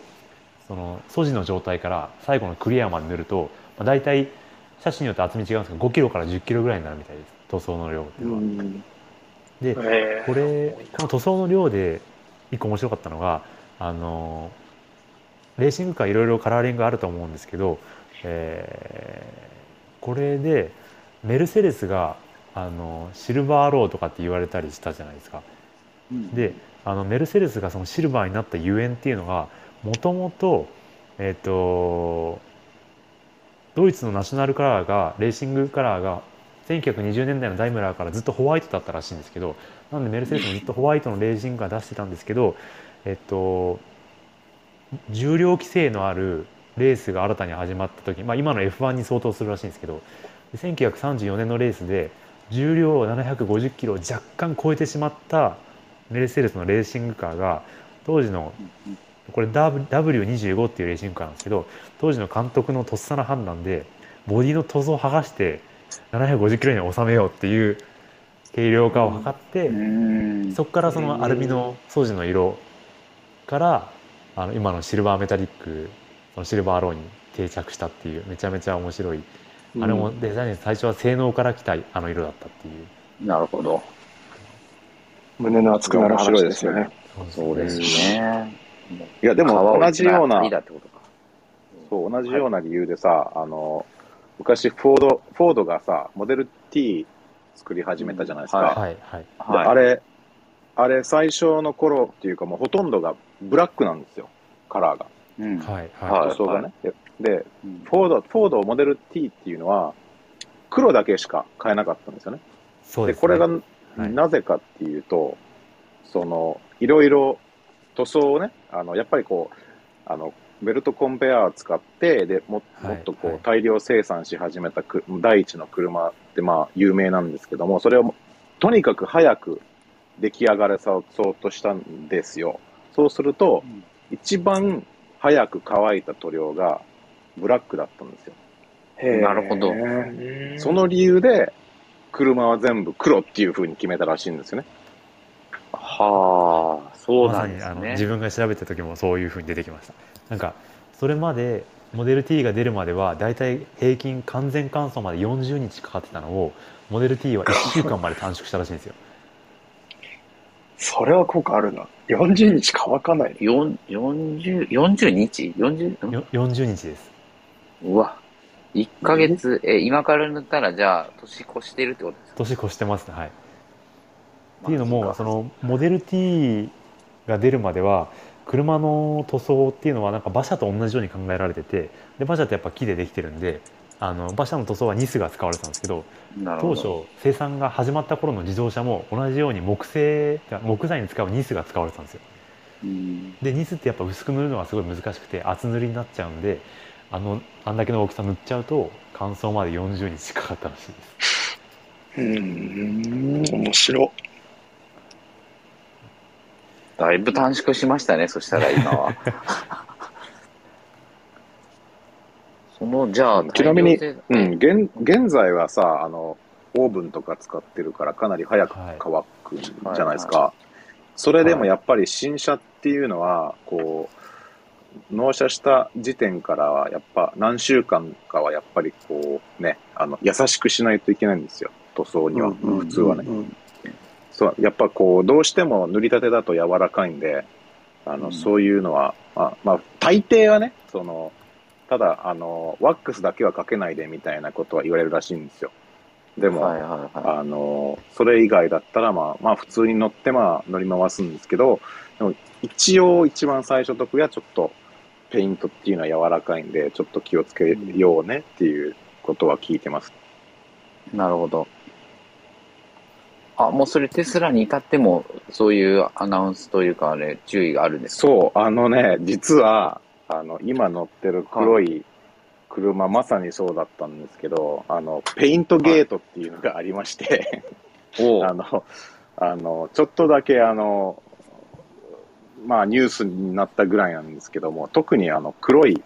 その素地の状態から最後のクリアまで塗ると、まあ、大体車種によって厚み違うんですけど5キロから10キロぐらいになるみたいです。塗装の量っていうのは。うん。でえー。これこの塗装の量で一個面白かったのがあのレーシングカーいろいろカラーリングあると思うんですけど、えーこれでメルセデスがあのシルバーローとかって言われたりしたじゃないですか。であのメルセデスがそのシルバーになったゆえんっていうのがもともとえっ、とドイツのナショナルカラーがレーシングカラーが1920年代のダイムラーからずっとホワイトだったらしいんですけどなんでメルセデスもずっとホワイトのレーシングカー出してたんですけどえっと重量規制のあるレースが新たに始まった時、まあ、今の F1 に相当するらしいんですけど1934年のレースで重量750キロを若干超えてしまったメルセデスのレーシングカーが当時のこれ W- W25 っていうレーシングカーなんですけど当時の監督のとっさな判断でボディの塗装を剥がして750キロに収めようっていう軽量化を図って、うんそこからそのアルミの素地の色からあの今のシルバーメタリックそのシルバーローに定着したっていうめちゃめちゃ面白い、あれもデザイン最初は性能から来たあの色だったっていうなるほど。胸の熱くなる話ですよね。そうですね。いや、でも同じような。そう、同じような理由でさ、あの、昔フォード、フォードがさ、モデル T 作り始めたじゃないですか。うんはいはい。ではい。あれ、あれ最初の頃っていうかもうほとんどがブラックなんですよ、カラーが。うん。はいははい。塗装がね。でで、うん。フォード、フォードモデル T っていうのは、黒だけしか買えなかったんですよね。で、そうです、ね、これがはい。なぜかっていうと、その、いろいろ塗装をね、あの、やっぱりこう、あの、ベルトコンベヤー使って、でもはいもっとこう、はい大量生産し始めたく第一の車ってまあ有名なんですけども、それをとにかく早く出来上がらそうとしたんですよ。そうすると、うん一番早く乾いた塗料がブラックだったんですよ。なるほどその理由で、車は全部黒っていう風に決めたらしいんですよね。はあ、そうまさなんですにあの自ね。分が調べた時もそういうふうに出てきましたなんかそれまでモデル T が出るまではだいたい平均完全乾燥まで40日かかってたのをモデル T は1週間まで短縮したらしいんですよそれは効果あるな。40日乾かない。よん40、40日 ?40? ん？よ40日ですうわ。1ヶ月、え、今から塗ったらじゃあ、年越してるってことですか？年越してますねはいっていうのもそのモデル T が出るまでは車の塗装っていうのはなんか馬車と同じように考えられててで馬車ってやっぱ木でできてるんであの馬車の塗装はニスが使われてたんですけど当。初生産が始まった頃の自動車も同じように木製木材に使うニスが使われてたんですようんでニスってやっぱ薄く塗るのがすごい難しくて厚塗りになっちゃうんであのあんだけの大きさ塗っちゃうと乾燥まで40日かかったらしいですうーん、面白。だいぶ短縮しましたね、そしたら今は。その、じゃあ、ちなみにうん、現現在はさ、あの、オーブンとか使ってるからかなり早くはい乾くんじゃないですか。はそれでもやっぱり新車っていうのは、こう、納車した時点からは、やっぱ何週間かはやっぱりこうね、あの、優しくしないといけないんですよ。塗装には、普通はね。うんそう、やっぱこう、どうしても塗りたてだと柔らかいんで、あの、うんそういうのは、まあ、まあ、大抵はね、その、ただ、あの、ワックスだけはかけないでみたいなことは言われるらしいんですよ。でも、はいはいはあの、それ以外だったら、まあ、まあ、普通に乗って、まあ、乗り回すんですけど、でも、一応、一番最初時はちょっと、ペイントっていうのは柔らかいんで、ちょっと気をつけようねっていうことは聞いてます。い。なるほど。あ、もうそれテスラに至っても、そういうアナウンスというか、あれ、注意があるんですか？そう、あのね、実は、あの、今乗ってる黒い車、まさにそうだったんですけど、あの、ペイントゲートっていうのがありまして、おあの、あの、ちょっとだけあの、まあニュースになったぐらいなんですけども、特にあの黒い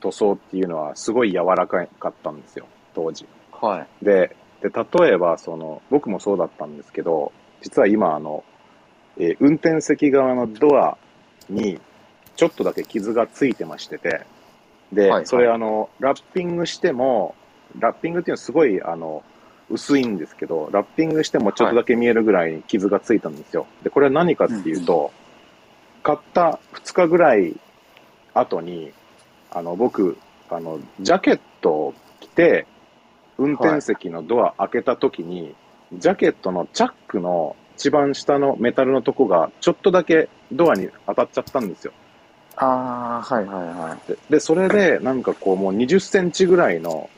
塗装っていうのはすごい柔らかかったんですよ、当時。はい。で、で例えばその、僕もそうだったんですけど、実は今あの、えー運転席側のドアにちょっとだけ傷がついてましてて、で、はいはいそれあの、ラッピングしても、ラッピングっていうのはすごいあの、薄いんですけど、ラッピングしてもちょっとだけ見えるぐらいに傷がついたんですよ。で、これは何かっていうと、買った2日ぐらい後に、あの、僕、あの、ジャケットを着て、運転席のドア開けた時に、ジャケットのチャックの一番下のメタルのとこが、ちょっとだけドアに当たっちゃったんですよ。ああ、はいはいはい。で、でそれで、なんかこう、もう20センチぐらいの、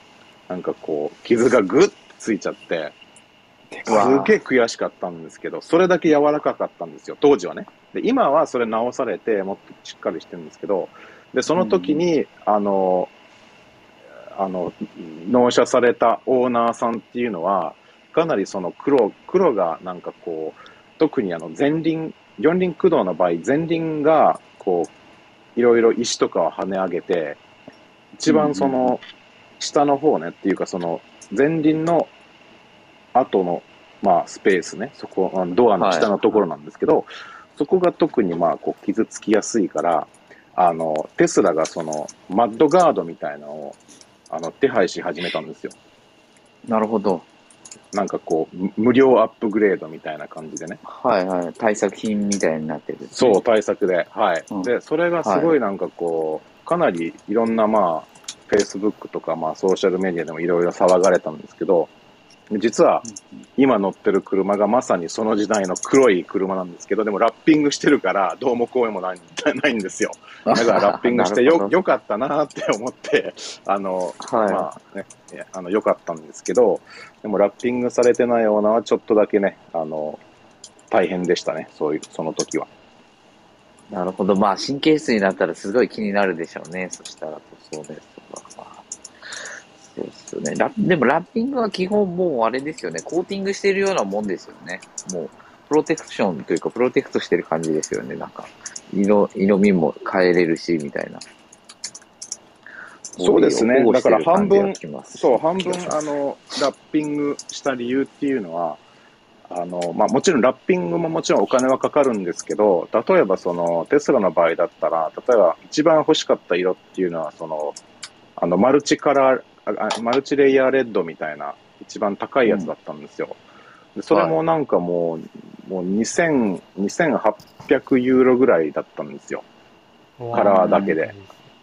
なんかこう、傷がぐっついちゃって、ですげえ悔しかったんですけど、それだけ柔らかかったんですよ、当時はね。で、今はそれ直されて、もっとしっかりしてるんですけど、で、その時に、あの、あの、納車されたオーナーさんっていうのは、かなりその黒、黒がなんかこう、特にあの前輪、四輪駆動の場合、前輪がこう、いろいろ石とかを跳ね上げて、一番その、下の方ねっていうかその、前輪の後の、まあ、スペースね、そこ、ドアの下のところなんですけど、そこが特にまあ、こう、傷つきやすいから、あの、テスラがその、マッドガードみたいなのを、あの、手配し始めたんですよ。なるほど。なんかこう、む無料アップグレードみたいな感じでね。はいはい。対策品みたいになってる、そう、。対策で。はい。うんで、それがすごいなんかこう、かなりいろんなまあ、Facebook とかまあ、ソーシャルメディアでもいろいろ騒がれたんですけど、実は今乗ってる車がまさにその時代の黒い車なんですけど、でもラッピングしてるからどうもこうもないないんですよ。だからラッピングしてよよかったなって思って、あの、はい。まあね、あの、良かったんですけど、でもラッピングされてないようなはちょっとだけね、あの、大変でしたね、そういう、その時は。なるほど。まあ、神経質になったらすごい気になるでしょうね。そしたら、そうです。そうですよね。ラでも、ラッピングは基本もうあれですよね。コーティングしてるようなもんですよね。もう、プロテクションというか、プロテクトしてる感じですよね。なんか、色、色味も変えれるし、みたいな。そうですねだから半分そう、半分、あの、ラッピングした理由っていうのは、あの、まあ、もちろんラッピングももちろんお金はかかるんですけど、例えばその、テスラの場合だったら、例えば一番欲しかった色っていうのは、その、あの、マルチカラー、ああマルチレイヤーレッドみたいな、一番高いやつだったんですよ。でそれもなんかもう、もう2000、2800ユーロぐらいだったんですよ。カラーだけで。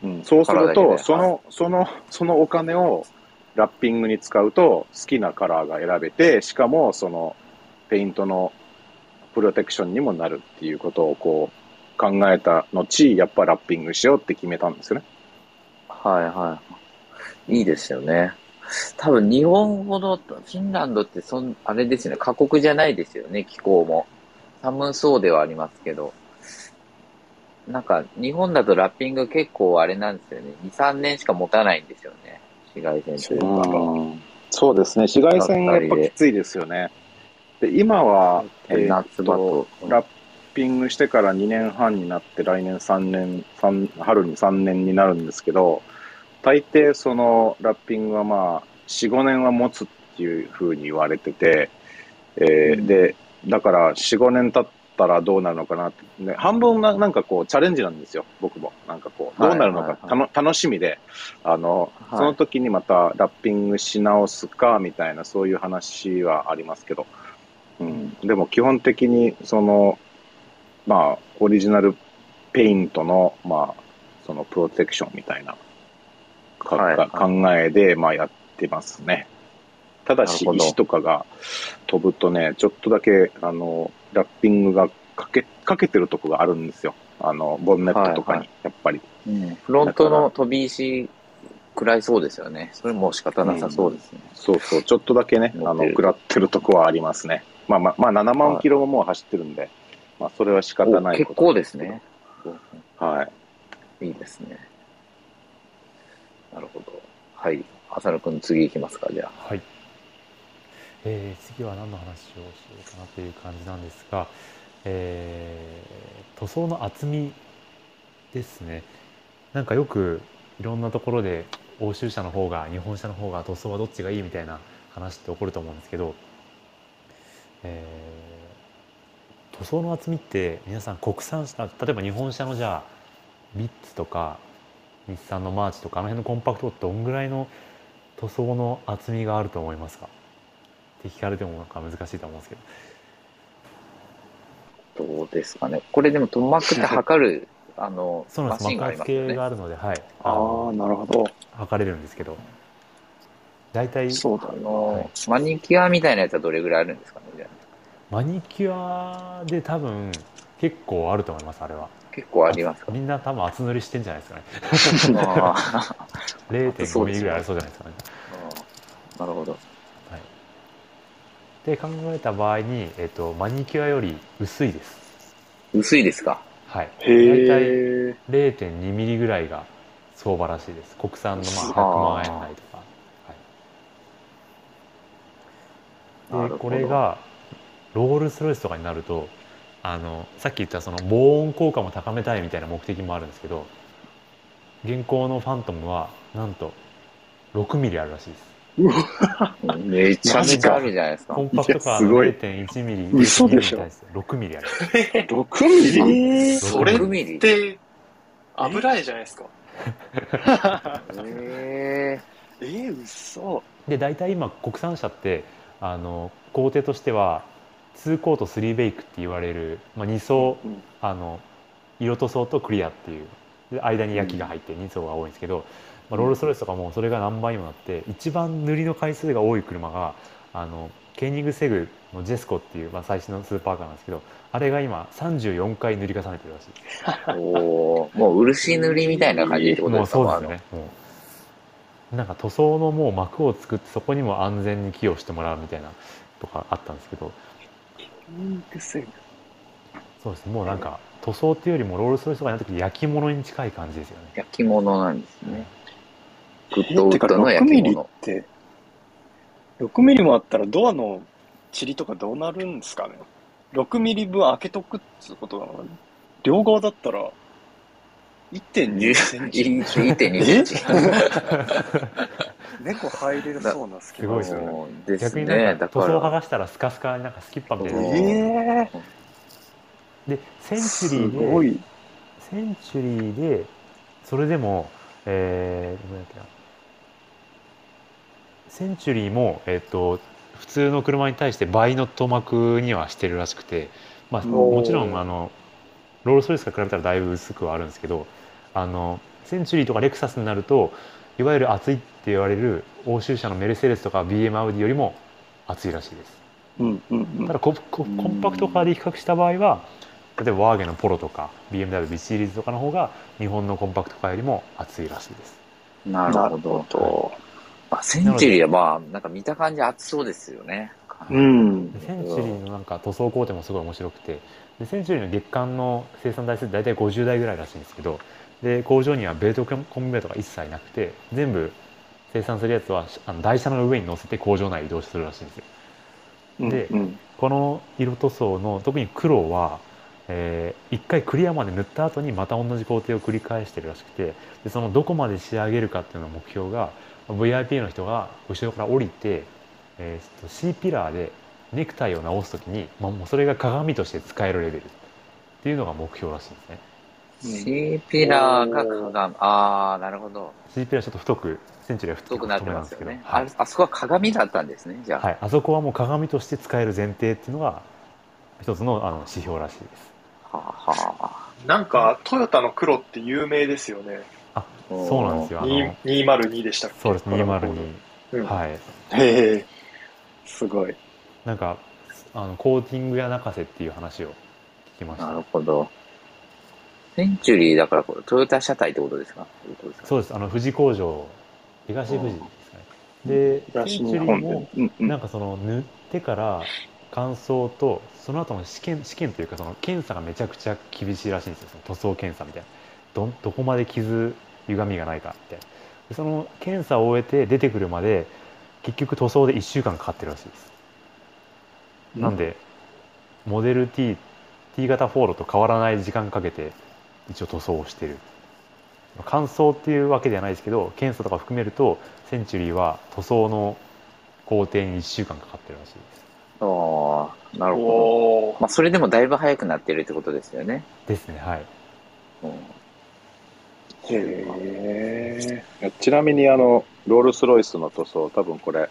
うん、そうすると、その、その、そのお金をラッピングに使うと、好きなカラーが選べて、しかも、その、ペイントのプロテクションにもなるっていうことを、こう、考えた後、やっぱラッピングしようって決めたんですよね。はいはい。いいですよね。多分日本ほど、フィンランドってそん、あれですよね、過酷じゃないですよね、気候も。寒そうではありますけど。なんか、日本だとラッピング結構あれなんですよね。2、3年しか持たないんですよね。紫外線というか。うんそうですね。紫外線がやっぱきついですよね。で、今は、えーっ夏場と。ラッピングしてから2年半になって来年3年、三春に3年になるんですけど、大抵そのラッピングはまあ4、5年は持つっていうふうに言われてて、えーで、だから4、5年経ったらどうなるのかなって、ね、半分ななんかこうチャレンジなんですよ、僕も。なんかこう、どうなるのか、はいはいたの楽しみで、あの、はい。その時にまたラッピングし直すかみたいなそういう話はありますけど、うん、でも基本的にその、まあ、オリジナルペイントの、まあ、そのプロテクションみたいなか、はいはい考えで、まあ、やってますね。ただし、石とかが飛ぶとね、ちょっとだけ、あの、ラッピングがかけ、かけてるとこがあるんですよ。あの、ボンネットとかに、はいやっぱり。うんフロントの飛び石食らいそうですよね。それも仕方なさそうですね。そうそう、ちょっとだけね、あの、食らってるとこはありますね。まあまあ、まあ、7万キロももう走ってるんで、まあ、それは仕方おない結構ですね。はい。いいですね。なるほど。はい。浅野くん次行きますか、じゃあ。はい、えー次は何の話をしようかなという感じなんですが、えー塗装の厚みですねなんかよくいろんなところで欧州車の方が日本車の方が塗装はどっちがいいみたいな話って起こると思うんですけど、えー塗装の厚みって皆さん国産車例えば日本車のじゃあヴィッツとか日産のマーチとかあの辺のコンパクトってどんぐらいの塗装の厚みがあると思いますか？って聞かれてもなんか難しいと思うんですけどどうですかね。これでも、塗膜って測る、あの、そうなんですマシンがあますよね。計があるので、はい、あのあ、なるほど。測れるんですけど大体そうだね。あの、はいマニキュアみたいなやつはどれぐらいあるんですかね、マニキュアで多分結構あると思いますあれはあ結構ありますか？みんな多分厚塗りしてんじゃないですかね。あ0.5 ミリぐらいありそうじゃないですかね。ー。なるほど。はい、で考えた場合に、えっとマニキュアより薄いです。薄いですか？はい。大体0.2ミリぐらいが相場らしいです。国産のまあ100万円台とか、はい、でこれがロールスロイスとかになるとあのさっき言ったその防音効果も高めたいみたいな目的もあるんですけど現行のファントムはなんと6ミリあるらしいです。めちゃめちゃあるじゃないですか。コ。ンパクトカーのいやすごい。0.1ミリ嘘でしょ？0.2に対して6ミリある。6ミリ？えー、それ6ミリって、油絵じゃないですか。ええー、嘘。で大体今国産車ってあの工程としては2コート3ベイクって言われる、まあ、2層うん。あの色塗装とクリアっていう。で間に焼きが入って2層が多いんですけど、まあ、ロールスロイスとかもそれが何倍にもなって一番塗りの回数が多い車があのケーニングセグのジェスコっていう、まあ、最新のスーパーカーなんですけどあれが今34回塗り重ねてるらしい。ですー、おー。もう漆塗りみたいな感じってこともうですか？そうですね。もう。なんか塗装のもう膜を作ってそこにも安全に寄与してもらうみたいなとかあったんですけどそうですねもうなんか塗装っていうよりもロールスロイスとかになった時焼き物に近い感じですよね焼き物なんですね。グッえてかドウッドの6ミリっ焼き物。て、6ミリもあったらドアの塵とかどうなるんですかね？6ミリ分開けとくっつうことなの両側だったら、1.2センチ。1.2センチ。猫入れるそうな隙間すごいですよね。です逆にね。なんか塗だから、装剥がしたらスカスカになんかスキッパみたいな。そうえでセンチュすリーでごい。センチュリーでそれでもえー、どっけな。センチュリーもえっ、と普通の車に対して倍の塗膜にはしてるらしくてまあおー。もちろんあのロールスロイスから比べたらだいぶ薄くはあるんですけどあのセンチュリーとかレクサスになるといわゆる厚いって言われる欧州車のメルセデスとか BM アウディよりも厚いらしいですうんうんうんただコココンパクトカーで比較した場合は例えばワーゲンのポロとか BMW ビシリーズとかの方が日本のコンパクトカーよりも厚いらしいですなるほどほ。ど。あセンチュリーはまあ、なんか見た感じ熱そうですよね。うんで。センチュリーのなんか塗装工程もすごい面白くてでセンチュリーの月間の生産台数大体50台ぐらいらしいんですけどで工場にはベルトコンベヤーとか一切なくて全部生産するやつはあの台車の上に乗せて工場内移動するらしいんですよでうんこの色塗装の特に黒は、えー一回クリアまで塗った後にまた同じ工程を繰り返してるらしくてでそのどこまで仕上げるかっていうのが目標が VIP の人が後ろから降りて、えーと C ピラーでネクタイを直す時に、まあ、もうそれが鏡として使えるレベルっていうのが目標らしいんですね。シーピラーが鏡。ああ、なるほど。C ピラーちょっと太くセンチュリーは太くなってますよね。はいああそこは鏡だったんですね、じゃあ。はい、あそこはもう鏡として使える前提っていうのが一つのあの指標らしいです。はあ、はあ。なんか、トヨタの黒って有名ですよね。そうなんですよ。あのに202でしたっけ？そうです202、うんはいへえ。すごい。なんかあのコーティングや泣かせっていう話を聞きましたなるほど。センチュリーだから、これトヨタ車体ってことですか？そうです。あの富士工場東富士ですかね。でセン東チュリーも。うんうん。なんかその塗ってから乾燥とその後の試験試験というかその検査がめちゃくちゃ厳しいらしいんですよ。塗装検査みたいな。どんどこまで傷歪みがないかみたいなでその検査を終えて出てくるまで結局塗装で1週間かかってるらしいです。なんでモデル T, T 型フォーロと変わらない時間かけて一応塗装をしてる乾燥っていうわけではないですけど検査とか含めるとセンチュリーは塗装の工程に1週間かかってるらしいですああ、なるほど。まあ、それでもだいぶ早くなってるってことですよね。ですねはいうんへえ。ちなみにあの、ロールスロイスの塗装、多分これ、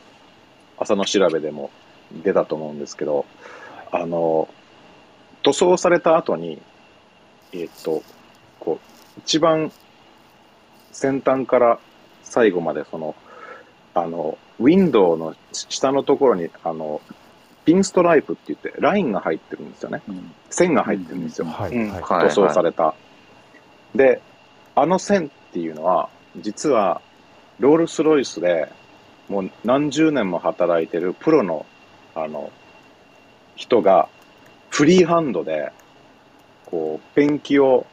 朝の調べでも出たと思うんですけど、あの、塗装された後に、えーっと、こう、一番先端から最後までその、あの、ウィンドウの下のところに、あの、ピンストライプって言って、ラインが入ってるんですよね。うん線が入ってるんですよ。はい、うんはいはい塗装された。で、あの線っていうのは、実は、ロールスロイスで、もう何十年も働いてるプロの、あの、人が、フリーハンドで、こう、ペンキを、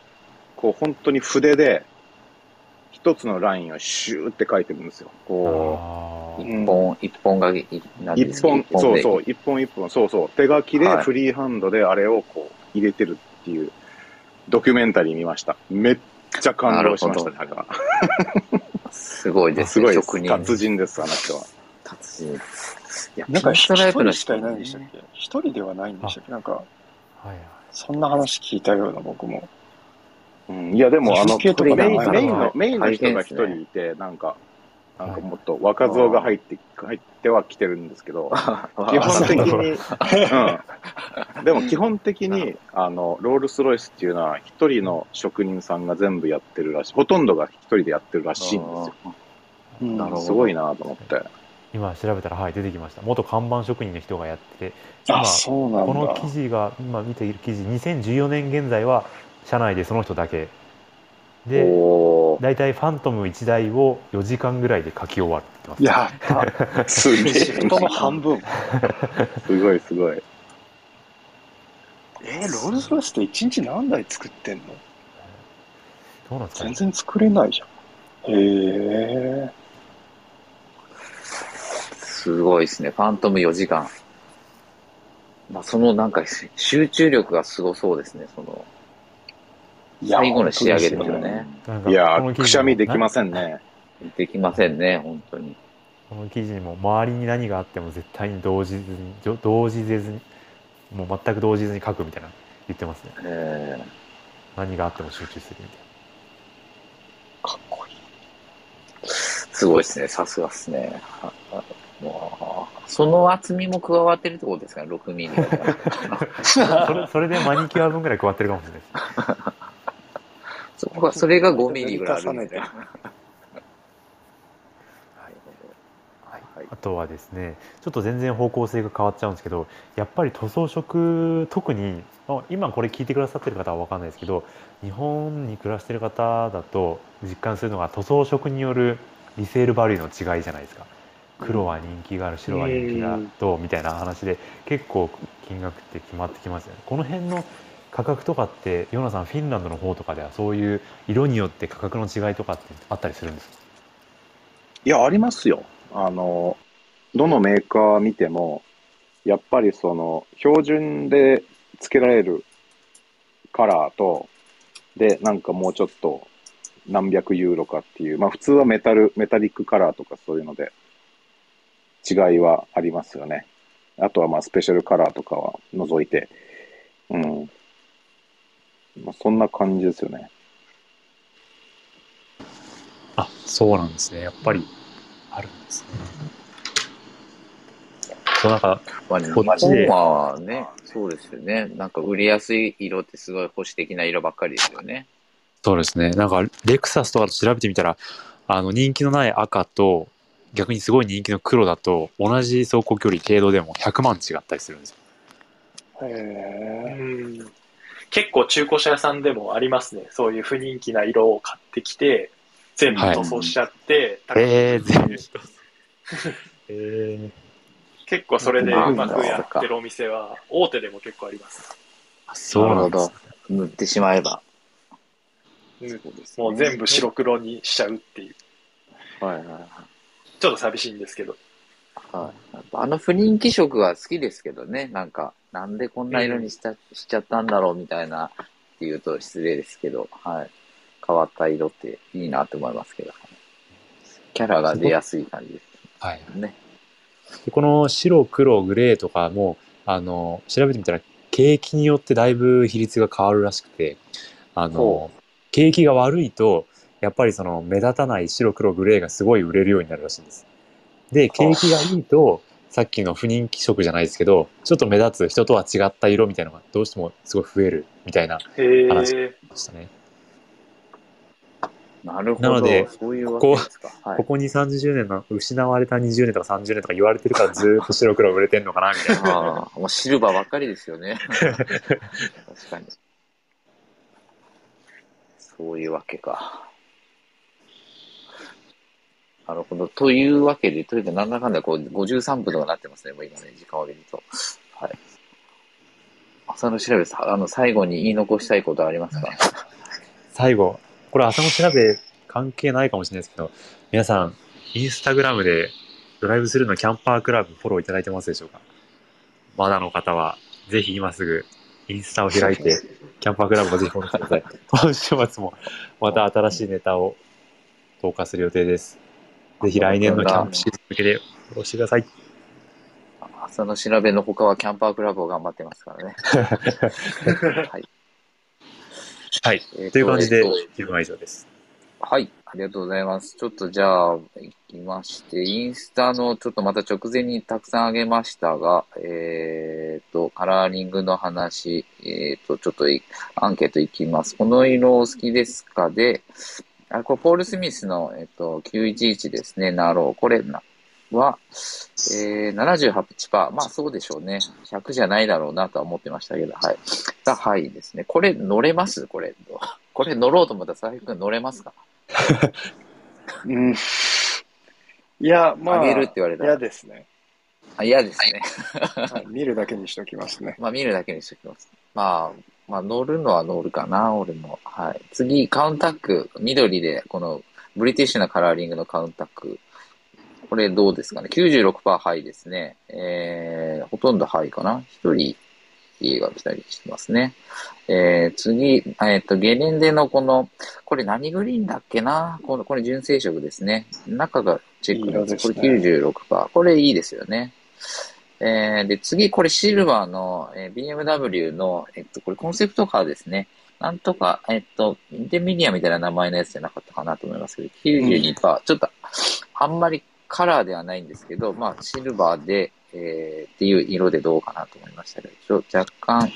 こう、本当に筆で、一つのラインをシューって書いてるんですよ。こあー一本、一本がけ、いなんう、ですか一本、そうでそう、一本一本、そうそう、手書きではいフリーハンドであれをこう、入れてるっていう、ドキュメンタリー見ました。めっちゃ感動しましたね、あれは。すごいですね。すごい。達人です、あの人は。達人。いや、なんかピンストライプの一人しかいないんでしたっけ？一人ではないんでしたっけ？なんか、はいはいそんな話聞いたような、僕も。うん、いや、でも、あの、メイン長いメインの、メインの人が一人いて、なんか、なんかもっと若造が入って、入っては来てるんですけど、基本的に、うん。でも基本的に、あの、ロールスロイスっていうのは、一人の職人さんが全部やってるらしい。ほとんどが一人でやってるらしいんですよ。うんなるほどすごいなと思って。今調べたらはい出てきました元看板職人の人がやってて今。この記事が今見ている記事2014年現在は社内でその人だけで大体ファントム1台を4時間ぐらいで書き終わるってますやった。すげえ。仕事の半分。すごいすごい。えー、ロールスロイスって一日何台作ってんの？どうなんですかね全然作れないじゃん。へえ。すごいですね。ファントム4時間。まあ、そのなんかし集中力がすごそうですね、その、最後の仕上げですよね。いやー、この記事くしゃみできませせんね。できませんね、本当に。この記事にも周りに何があっても絶対に動じずにじょ動じぜずにもう全く動じずに書くみたいな言ってますねえー何があっても集中するみたいかっこいい。すごいですね、さすがですね。ははもうその厚みも加わってるってことですかね、6ミリ それそれでマニキュア分ぐらい加わってるかもしれないですそこが、それが5ミリぐらいあるんですよ。重ねはい。はいあとはですねちょっと全然方向性が変わっちゃうんですけどやっぱり塗装色特にあ今これ聞いてくださってる方は分かんないですけど日本に暮らしてる方だと実感するのが塗装色によるリセールバリューの違いじゃないですか。黒は人気がある白は人気がどうみたいな話で結構金額って決まってきますよね。この辺の価格とかってヨナさんフィンランドの方とかではそういう色によって価格の違いとかってあったりするんですか？いや、ありますよ。あの、どのメーカー見ても、やっぱりその、標準で付けられるカラーと、で、なんかもうちょっと何百ユーロかっていう、まあ普通はメタル、メタリックカラーとかそういうので、違いはありますよね。あとはまあスペシャルカラーとかは除いて、うん。まあそんな感じですよね。あ、そうなんですね。やっぱりあるんですね。そうなんか、まあ、日こっちで本はね、そうですよね。なんか売りやすい色ってすごい保守的な色ばっかりですよね。そうですね。なんか、レクサスとかと調べてみたら、あの、人気のない赤と、逆にすごい人気の黒だと、同じ走行距離程度でも100万違ったりするんですよ。へうん結構中古車屋さんでもありますね。そういう不人気な色を買ってきて、全部塗装しちゃって、高くえー、全部。え結構それでうまくやってるお店は、大手でも結構あります。ー、そうなんです。塗ってしまえば。うんもう全部白黒にしちゃうっていう。はいはいはい。ちょっと寂しいんですけど。はい、あの不人気色は好きですけどね、なんか、なんでこんな色にしちゃ,、しちゃったんだろうみたいなっていうと失礼ですけど、はい。変わった色っていいなと思いますけど、キャラが出やすい感じではい。すね。でこの白、黒、グレーとかも、あの、調べてみたら、景気によってだいぶ比率が変わるらしくて、あのほ、景気が悪いと、やっぱりその目立たない白黒グレーがすごい売れるようになるらしいんです。で、景気がいいと、さっきの不人気色じゃないですけど、ちょっと目立つ人とは違った色みたいなのがどうしてもすごい増えるみたいなへ話え。でしたね。なるほど。なのでそういうわけですか。はいこ。こに30年の失われた20年とか30年とか言われてるからずーっと白黒売れてんのかなみたいな。もうシルバーばっかりですよね。確かに。そういうわけか。なるほど。というわけで、とにかくなんだかんだこう53分とかなってますね、もう今ね、時間を見ると。はい。朝の調べさ、あの、最後に言い残したいことありますか？最後、これ朝の調べ関係ないかもしれないですけど、皆さん、インスタグラムでドライブスルーのキャンパークラブフォローいただいてますでしょうか？まだの方は、ぜひ今すぐインスタを開いて、キャンパークラブをぜひフォローしてください。今週末もまた新しいネタを投下する予定です。ぜひ来年のキャンプシーズン向けてフォローしてください。朝の調べの他はキャンパークラブを頑張ってますからね。はい。はい。えーとという感じで自分は以上です。はい、ありがとうございます。ちょっとじゃあ、行きまして、インスタのちょっとまた直前にたくさんあげましたが、えっ、と、カラーリングの話、えっ、と、ちょっといアンケートいきます。この色お好きですかで、あ、これポール・スミスの、えっ、と、911ですね、ナロー。これなは、えー、78%。まあそうでしょうね。100じゃないだろうなとは思ってましたけど、はい。が、はいですね。これ乗れます？これ。これ乗ろうと思ったら佐々木くん乗れますか？うん。いや、まあ、あげるって言われたら嫌ですね。あ嫌ですね。はい、見るだけにしときますね。まあ見るだけにしておきます。まあ、まあ乗るのは乗るかな、俺も。はい。次、カウンタック、緑で、この、ブリティッシュなカラーリングのカウンタックこれどうですかね？96%ハイですね。えー、ほとんどハイかな？一人家が来たりしてますね。えー、次、えっ、と、ゲレンデのこの、これ何グリーンだっけな？この、これ純正色ですね。中がチェックのやつ、これ96%。これいいですよね。えー、で、次、これシルバーの、えー BMW の、えっと、これコンセプトカーですね。なんとか、えっと、インテミニアみたいな名前のやつじゃなかったかなと思いますけど、92%。ちょっと、あんまりカラーではないんですけど、まあ、シルバーで、えーっていう色でどうかなと思いましたけど、ちょ若干、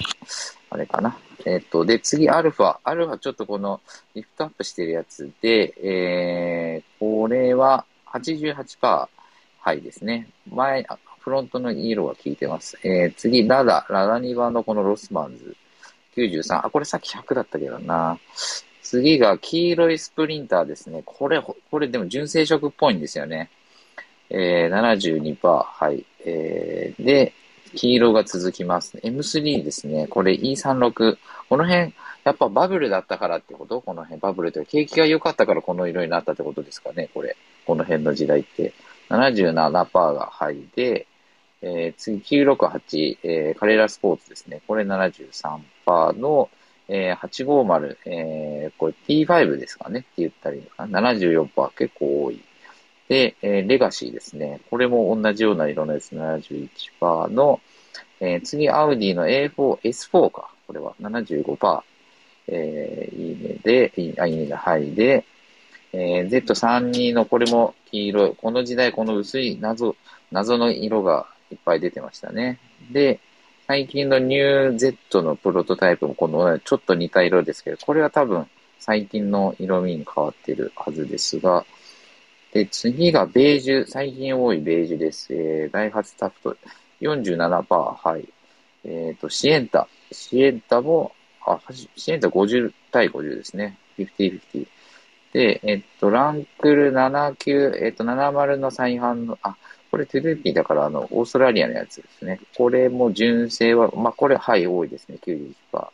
あれかな。えっと、で、次、アルファ。アルファちょっとこの、リフトアップしてるやつで、えー、これは88%ハイですね。前、あフロントの色が効いてます。えー、次、ラダ。ラダ2番のこのロスマンズ。93。あ、これさっき100だったけどな。次が黄色いスプリンターですね。これ、これでも純正色っぽいんですよね。えー、72%。はい。えー、で、黄色が続きます。M3 ですね。これ E36。この辺、やっぱバブルだったからってこと？この辺、バブルというか景気が良かったからこの色になったってことですかね？これ。この辺の時代って。77%がハイで、えー、次968、えー、カレラスポーツですね。これ73%の、えー、850、えー、これ T5 ですかねって言ったらいいのかな。74%結構多い。で、えーレガシーですね。これも同じような色のやつ71%の、えー次、アウディの A4、S4 か。これは75%。えーいいねで、いいあ、いいねだ、はい。で、えー Z32 のこれも黄色い。この時代、この薄い謎、謎の色がいっぱい出てましたね。で、最近のニュー Z のプロトタイプもこのちょっと似た色ですけど、これは多分最近の色味に変わってるはずですが、で、次がベージュ、最近多いベージュです。えー、ダイハツタフト47%、はい。えっ、と、シエンタ。シエンタも、あ、シエンタ50対50ですね。50-50。で、えっと、ランクル79、えっと、70の再販の、あ、これトゥルーピーだから、あの、オーストラリアのやつですね。これも純正は、まあ、これ、はい、多いですね。91%。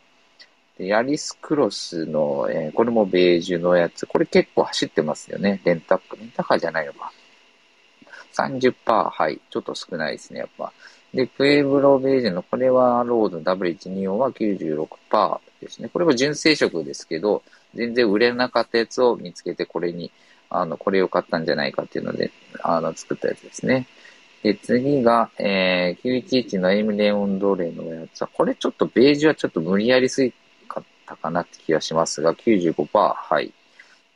で、ヤリスクロスの、えーこれもベージュのやつ。これ結構走ってますよね。レンタック。レンタカーじゃないのか。30%、はい。ちょっと少ないですね、やっぱ。で、プエブロベージュの、これはロード W124 は96%ですね。これも純正色ですけど、全然売れなかったやつを見つけて、これに、あの、これを買ったんじゃないかっていうので、あの、作ったやつですね。で、次が、えー、911のエムレオンドレのやつは、これちょっとベージュはちょっと無理やりすぎかったかなって気がしますが、95%、はい。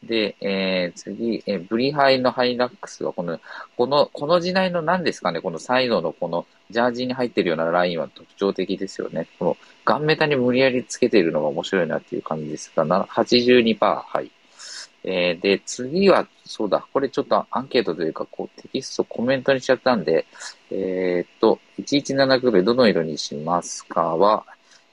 で、えー、次、えーブリハイのハイラックスは、この、この、この時代の何ですかね、このサイドのこのジャージに入ってるようなラインは特徴的ですよね。このガンメタに無理やりつけているのが面白いなっていう感じですが、82%、はい。えーで、次は、そうだ、これちょっとアンケートというか、こう、テキストコメントにしちゃったんで、えーっと、117グルどの色にしますかは、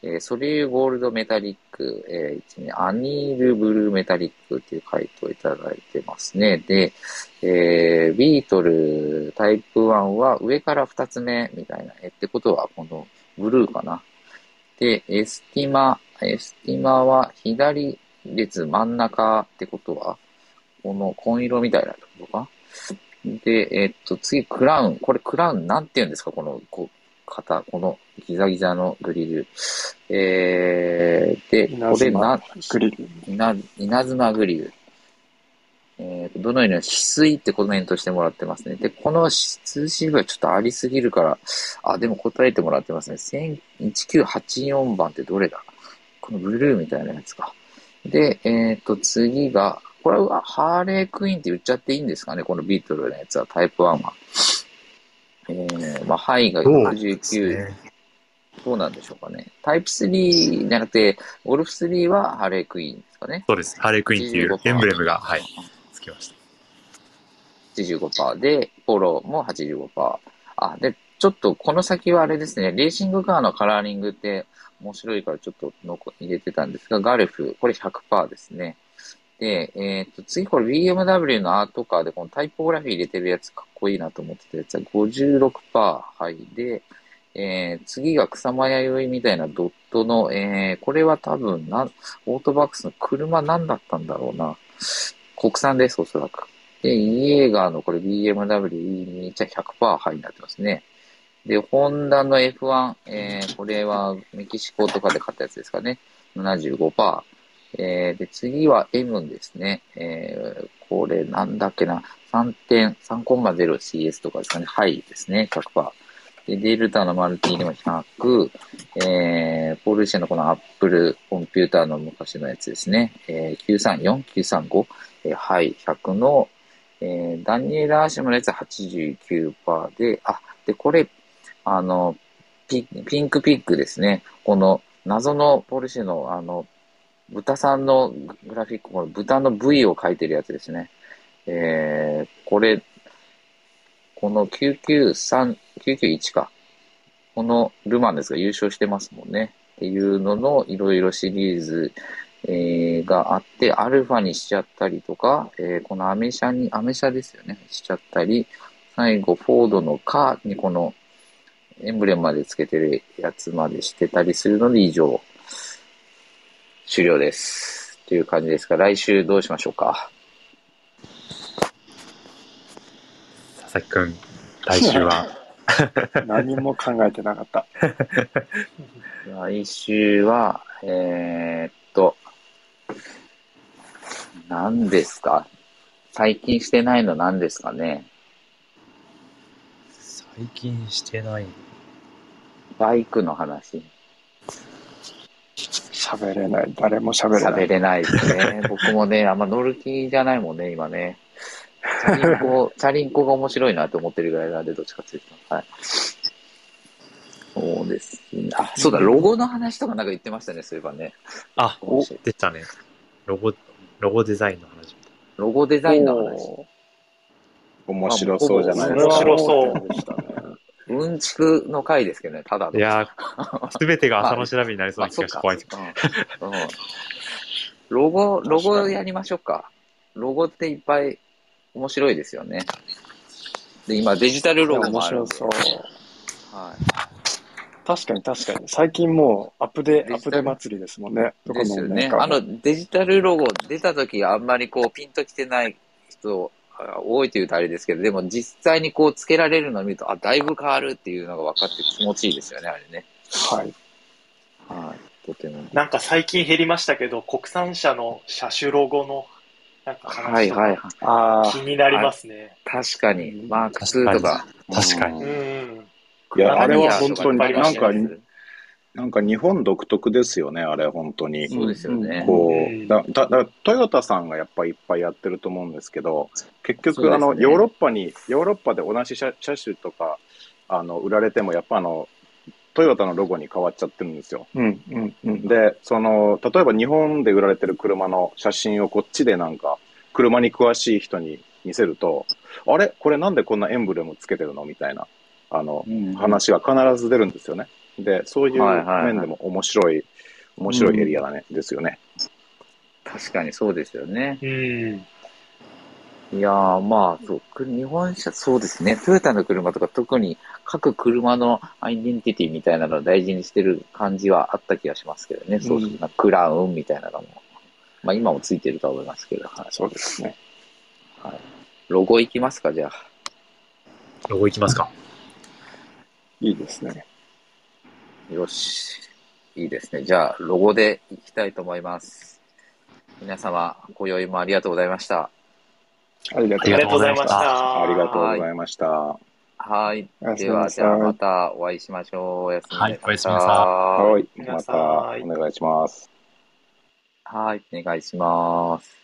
えーソリューゴールドメタリック、えーアニールブルーメタリックっていう回答をいただいてますね。で、えービートルタイプ1は上から2つ目みたいな。えってことは、このブルーかな。で、エスティマ、エスティマは左列真ん中ってことは、この紺色みたいなってことか？で、えっと、次、クラウン。これクラウンなんて言うんですか？この、こう、型、このギザギザのグリル。えー、で、これな、グリル。稲稲妻グリル。えーと、どのように翡翠ってコメントしてもらってますね。で、この通信部はちょっとありすぎるから、あ、でも答えてもらってますね。1000 1984番ってどれだ？このブルーみたいなやつか。で、えっ、と、次が、これはハーレークイーンって言っちゃっていいんですかね？このビートルのやつは、タイプ1は。えー、まあ、ハイがそうです69。ね。どうなんでしょうかね？タイプ3じゃなくて、ゴルフ3はハーレークイーンですかね？そうです。ハーレークイーンっていうエンブレムが、はい、つきました。85%で、ポロも85%。あ、で、ちょっとこの先はあれですね、レーシングカーのカラーリングって面白いからちょっとのこ入れてたんですが、ガルフ、これ100%ですね。で、えっ、と、次これ BMW のアートカーでこのタイポグラフィー入れてるやつかっこいいなと思ってたやつは56%はいで、えー、次が草間弥生みたいなドットの、えー、これは多分な、オートバックスの車何だったんだろうな。国産です、おそらく。で、イエーガーのこれ BMW E2 じゃ100%ハイになってますね。で、ホンダの F1、えー、これはメキシコとかで買ったやつですかね。75%。えー、で、次は M ですね。えー、これなんだっけな。3.3.0CS とかですかね。ハイですね。100%。で、デルタのマルティでも100、えー、ポルシェのこのアップルコンピューターの昔のやつですね。えー、934、935、えー、はい、100の、えー、ダニエル・アーシムのやつは89%で、あ、で、これ、あの、ピピンクピックですね。この謎のポルシェの、あの、豚さんのグラフィック、この豚の部位を描いてるやつですね。えー、これ、この993、991か。このルマンですが優勝してますもんね。っていうののいろいろシリーズ、えー、があって、アルファにしちゃったりとか、えー、このアメ車に、アメ車ですよね、しちゃったり、最後、フォードのカーにこのエンブレムまでつけてるやつまでしてたりするので以上、終了です。という感じですが、来週どうしましょうか？佐々木くん、来週は。何も考えてなかった。来週は、えー、っと、何ですか？最近してないの何ですかね？最近してない。バイクの話。喋れない。誰も喋れない。喋れないですね。僕もね、あんま乗る気じゃないもんね、今ね。チャリンコ、チャリンコが面白いなって思ってるぐらいなんで、どっちかっていうと。はい。そうですね。あ、そうだ、ロゴの話とかなんか言ってましたね、そういえばね。あ、お出たね。ロゴ、ロゴデザインの話。ロゴデザインの話。お面白そうじゃないーですか。面白そうでしたね。うんちくの回ですけどね、ただの。いやー、すべてが浅野調べになりそうな気がして怖いです。うんうんロゴ、ロゴやりましょうか。ロゴっていっぱい面白いですよね。で、今デジタルロゴ面もあるんで。白そう。は確かに確かに。最近もうアップデ、アップデ祭りですもんね。ですよね。あの、デジタルロゴ出た時あんまりこうピンときてない人あ多いというとあれですけど、でも実際にこうつけられるのを見ると、あ、だいぶ変わるっていうのが分かって気持ちいいですよね、あれね。はい。はい。とても。なんか最近減りましたけど、国産車の車種ロゴの、なんか話とはいはいはい気になりますね。確かに。マーク2とか。確かにうんうん。いや、あれは本当になんかなんか日本独特ですよね、あれ本当に。そうですよね。こうだ、だ、だトヨタさんがやっぱりいっぱいやってると思うんですけど、結局、ねあの、ヨーロッパに、ヨーロッパで同じ車車種とか、あの、売られても、やっぱあの、トヨタのロゴに変わっちゃってるんですよ。うん、うん、うん。で、その、例えば日本で売られてる車の写真をこっちでなんか、車に詳しい人に見せると、あれ？これなんでこんなエンブレムつけてるの？みたいな、あの、うん話が必ず出るんですよね。で、そういうはいはいはい面でも面白い、面白いエリアだね、ですよね。確かにそうですよね。うん。いやー、まあ、そう、く日本車、そうですね。トヨタの車とか特に各車のアイデンティティみたいなのを大事にしてる感じはあった気がしますけどね。そううんなんかクラウンみたいなのも。まあ今もついてるとは思いますけど。はい。そうですね。はい、ロゴいきますか、じゃあ。ロゴいきますか。いいですね。よし。いいですね。じゃあ、ロゴでいきたいと思います。皆様、今宵もありがとうございました。ありがとうございましあた。ありがとうございました。はい。では、じゃあまたお会いしましょう。おやすみなさい。はいおやすみなさいはい。皆まさんたお願いします。はい。お願いします。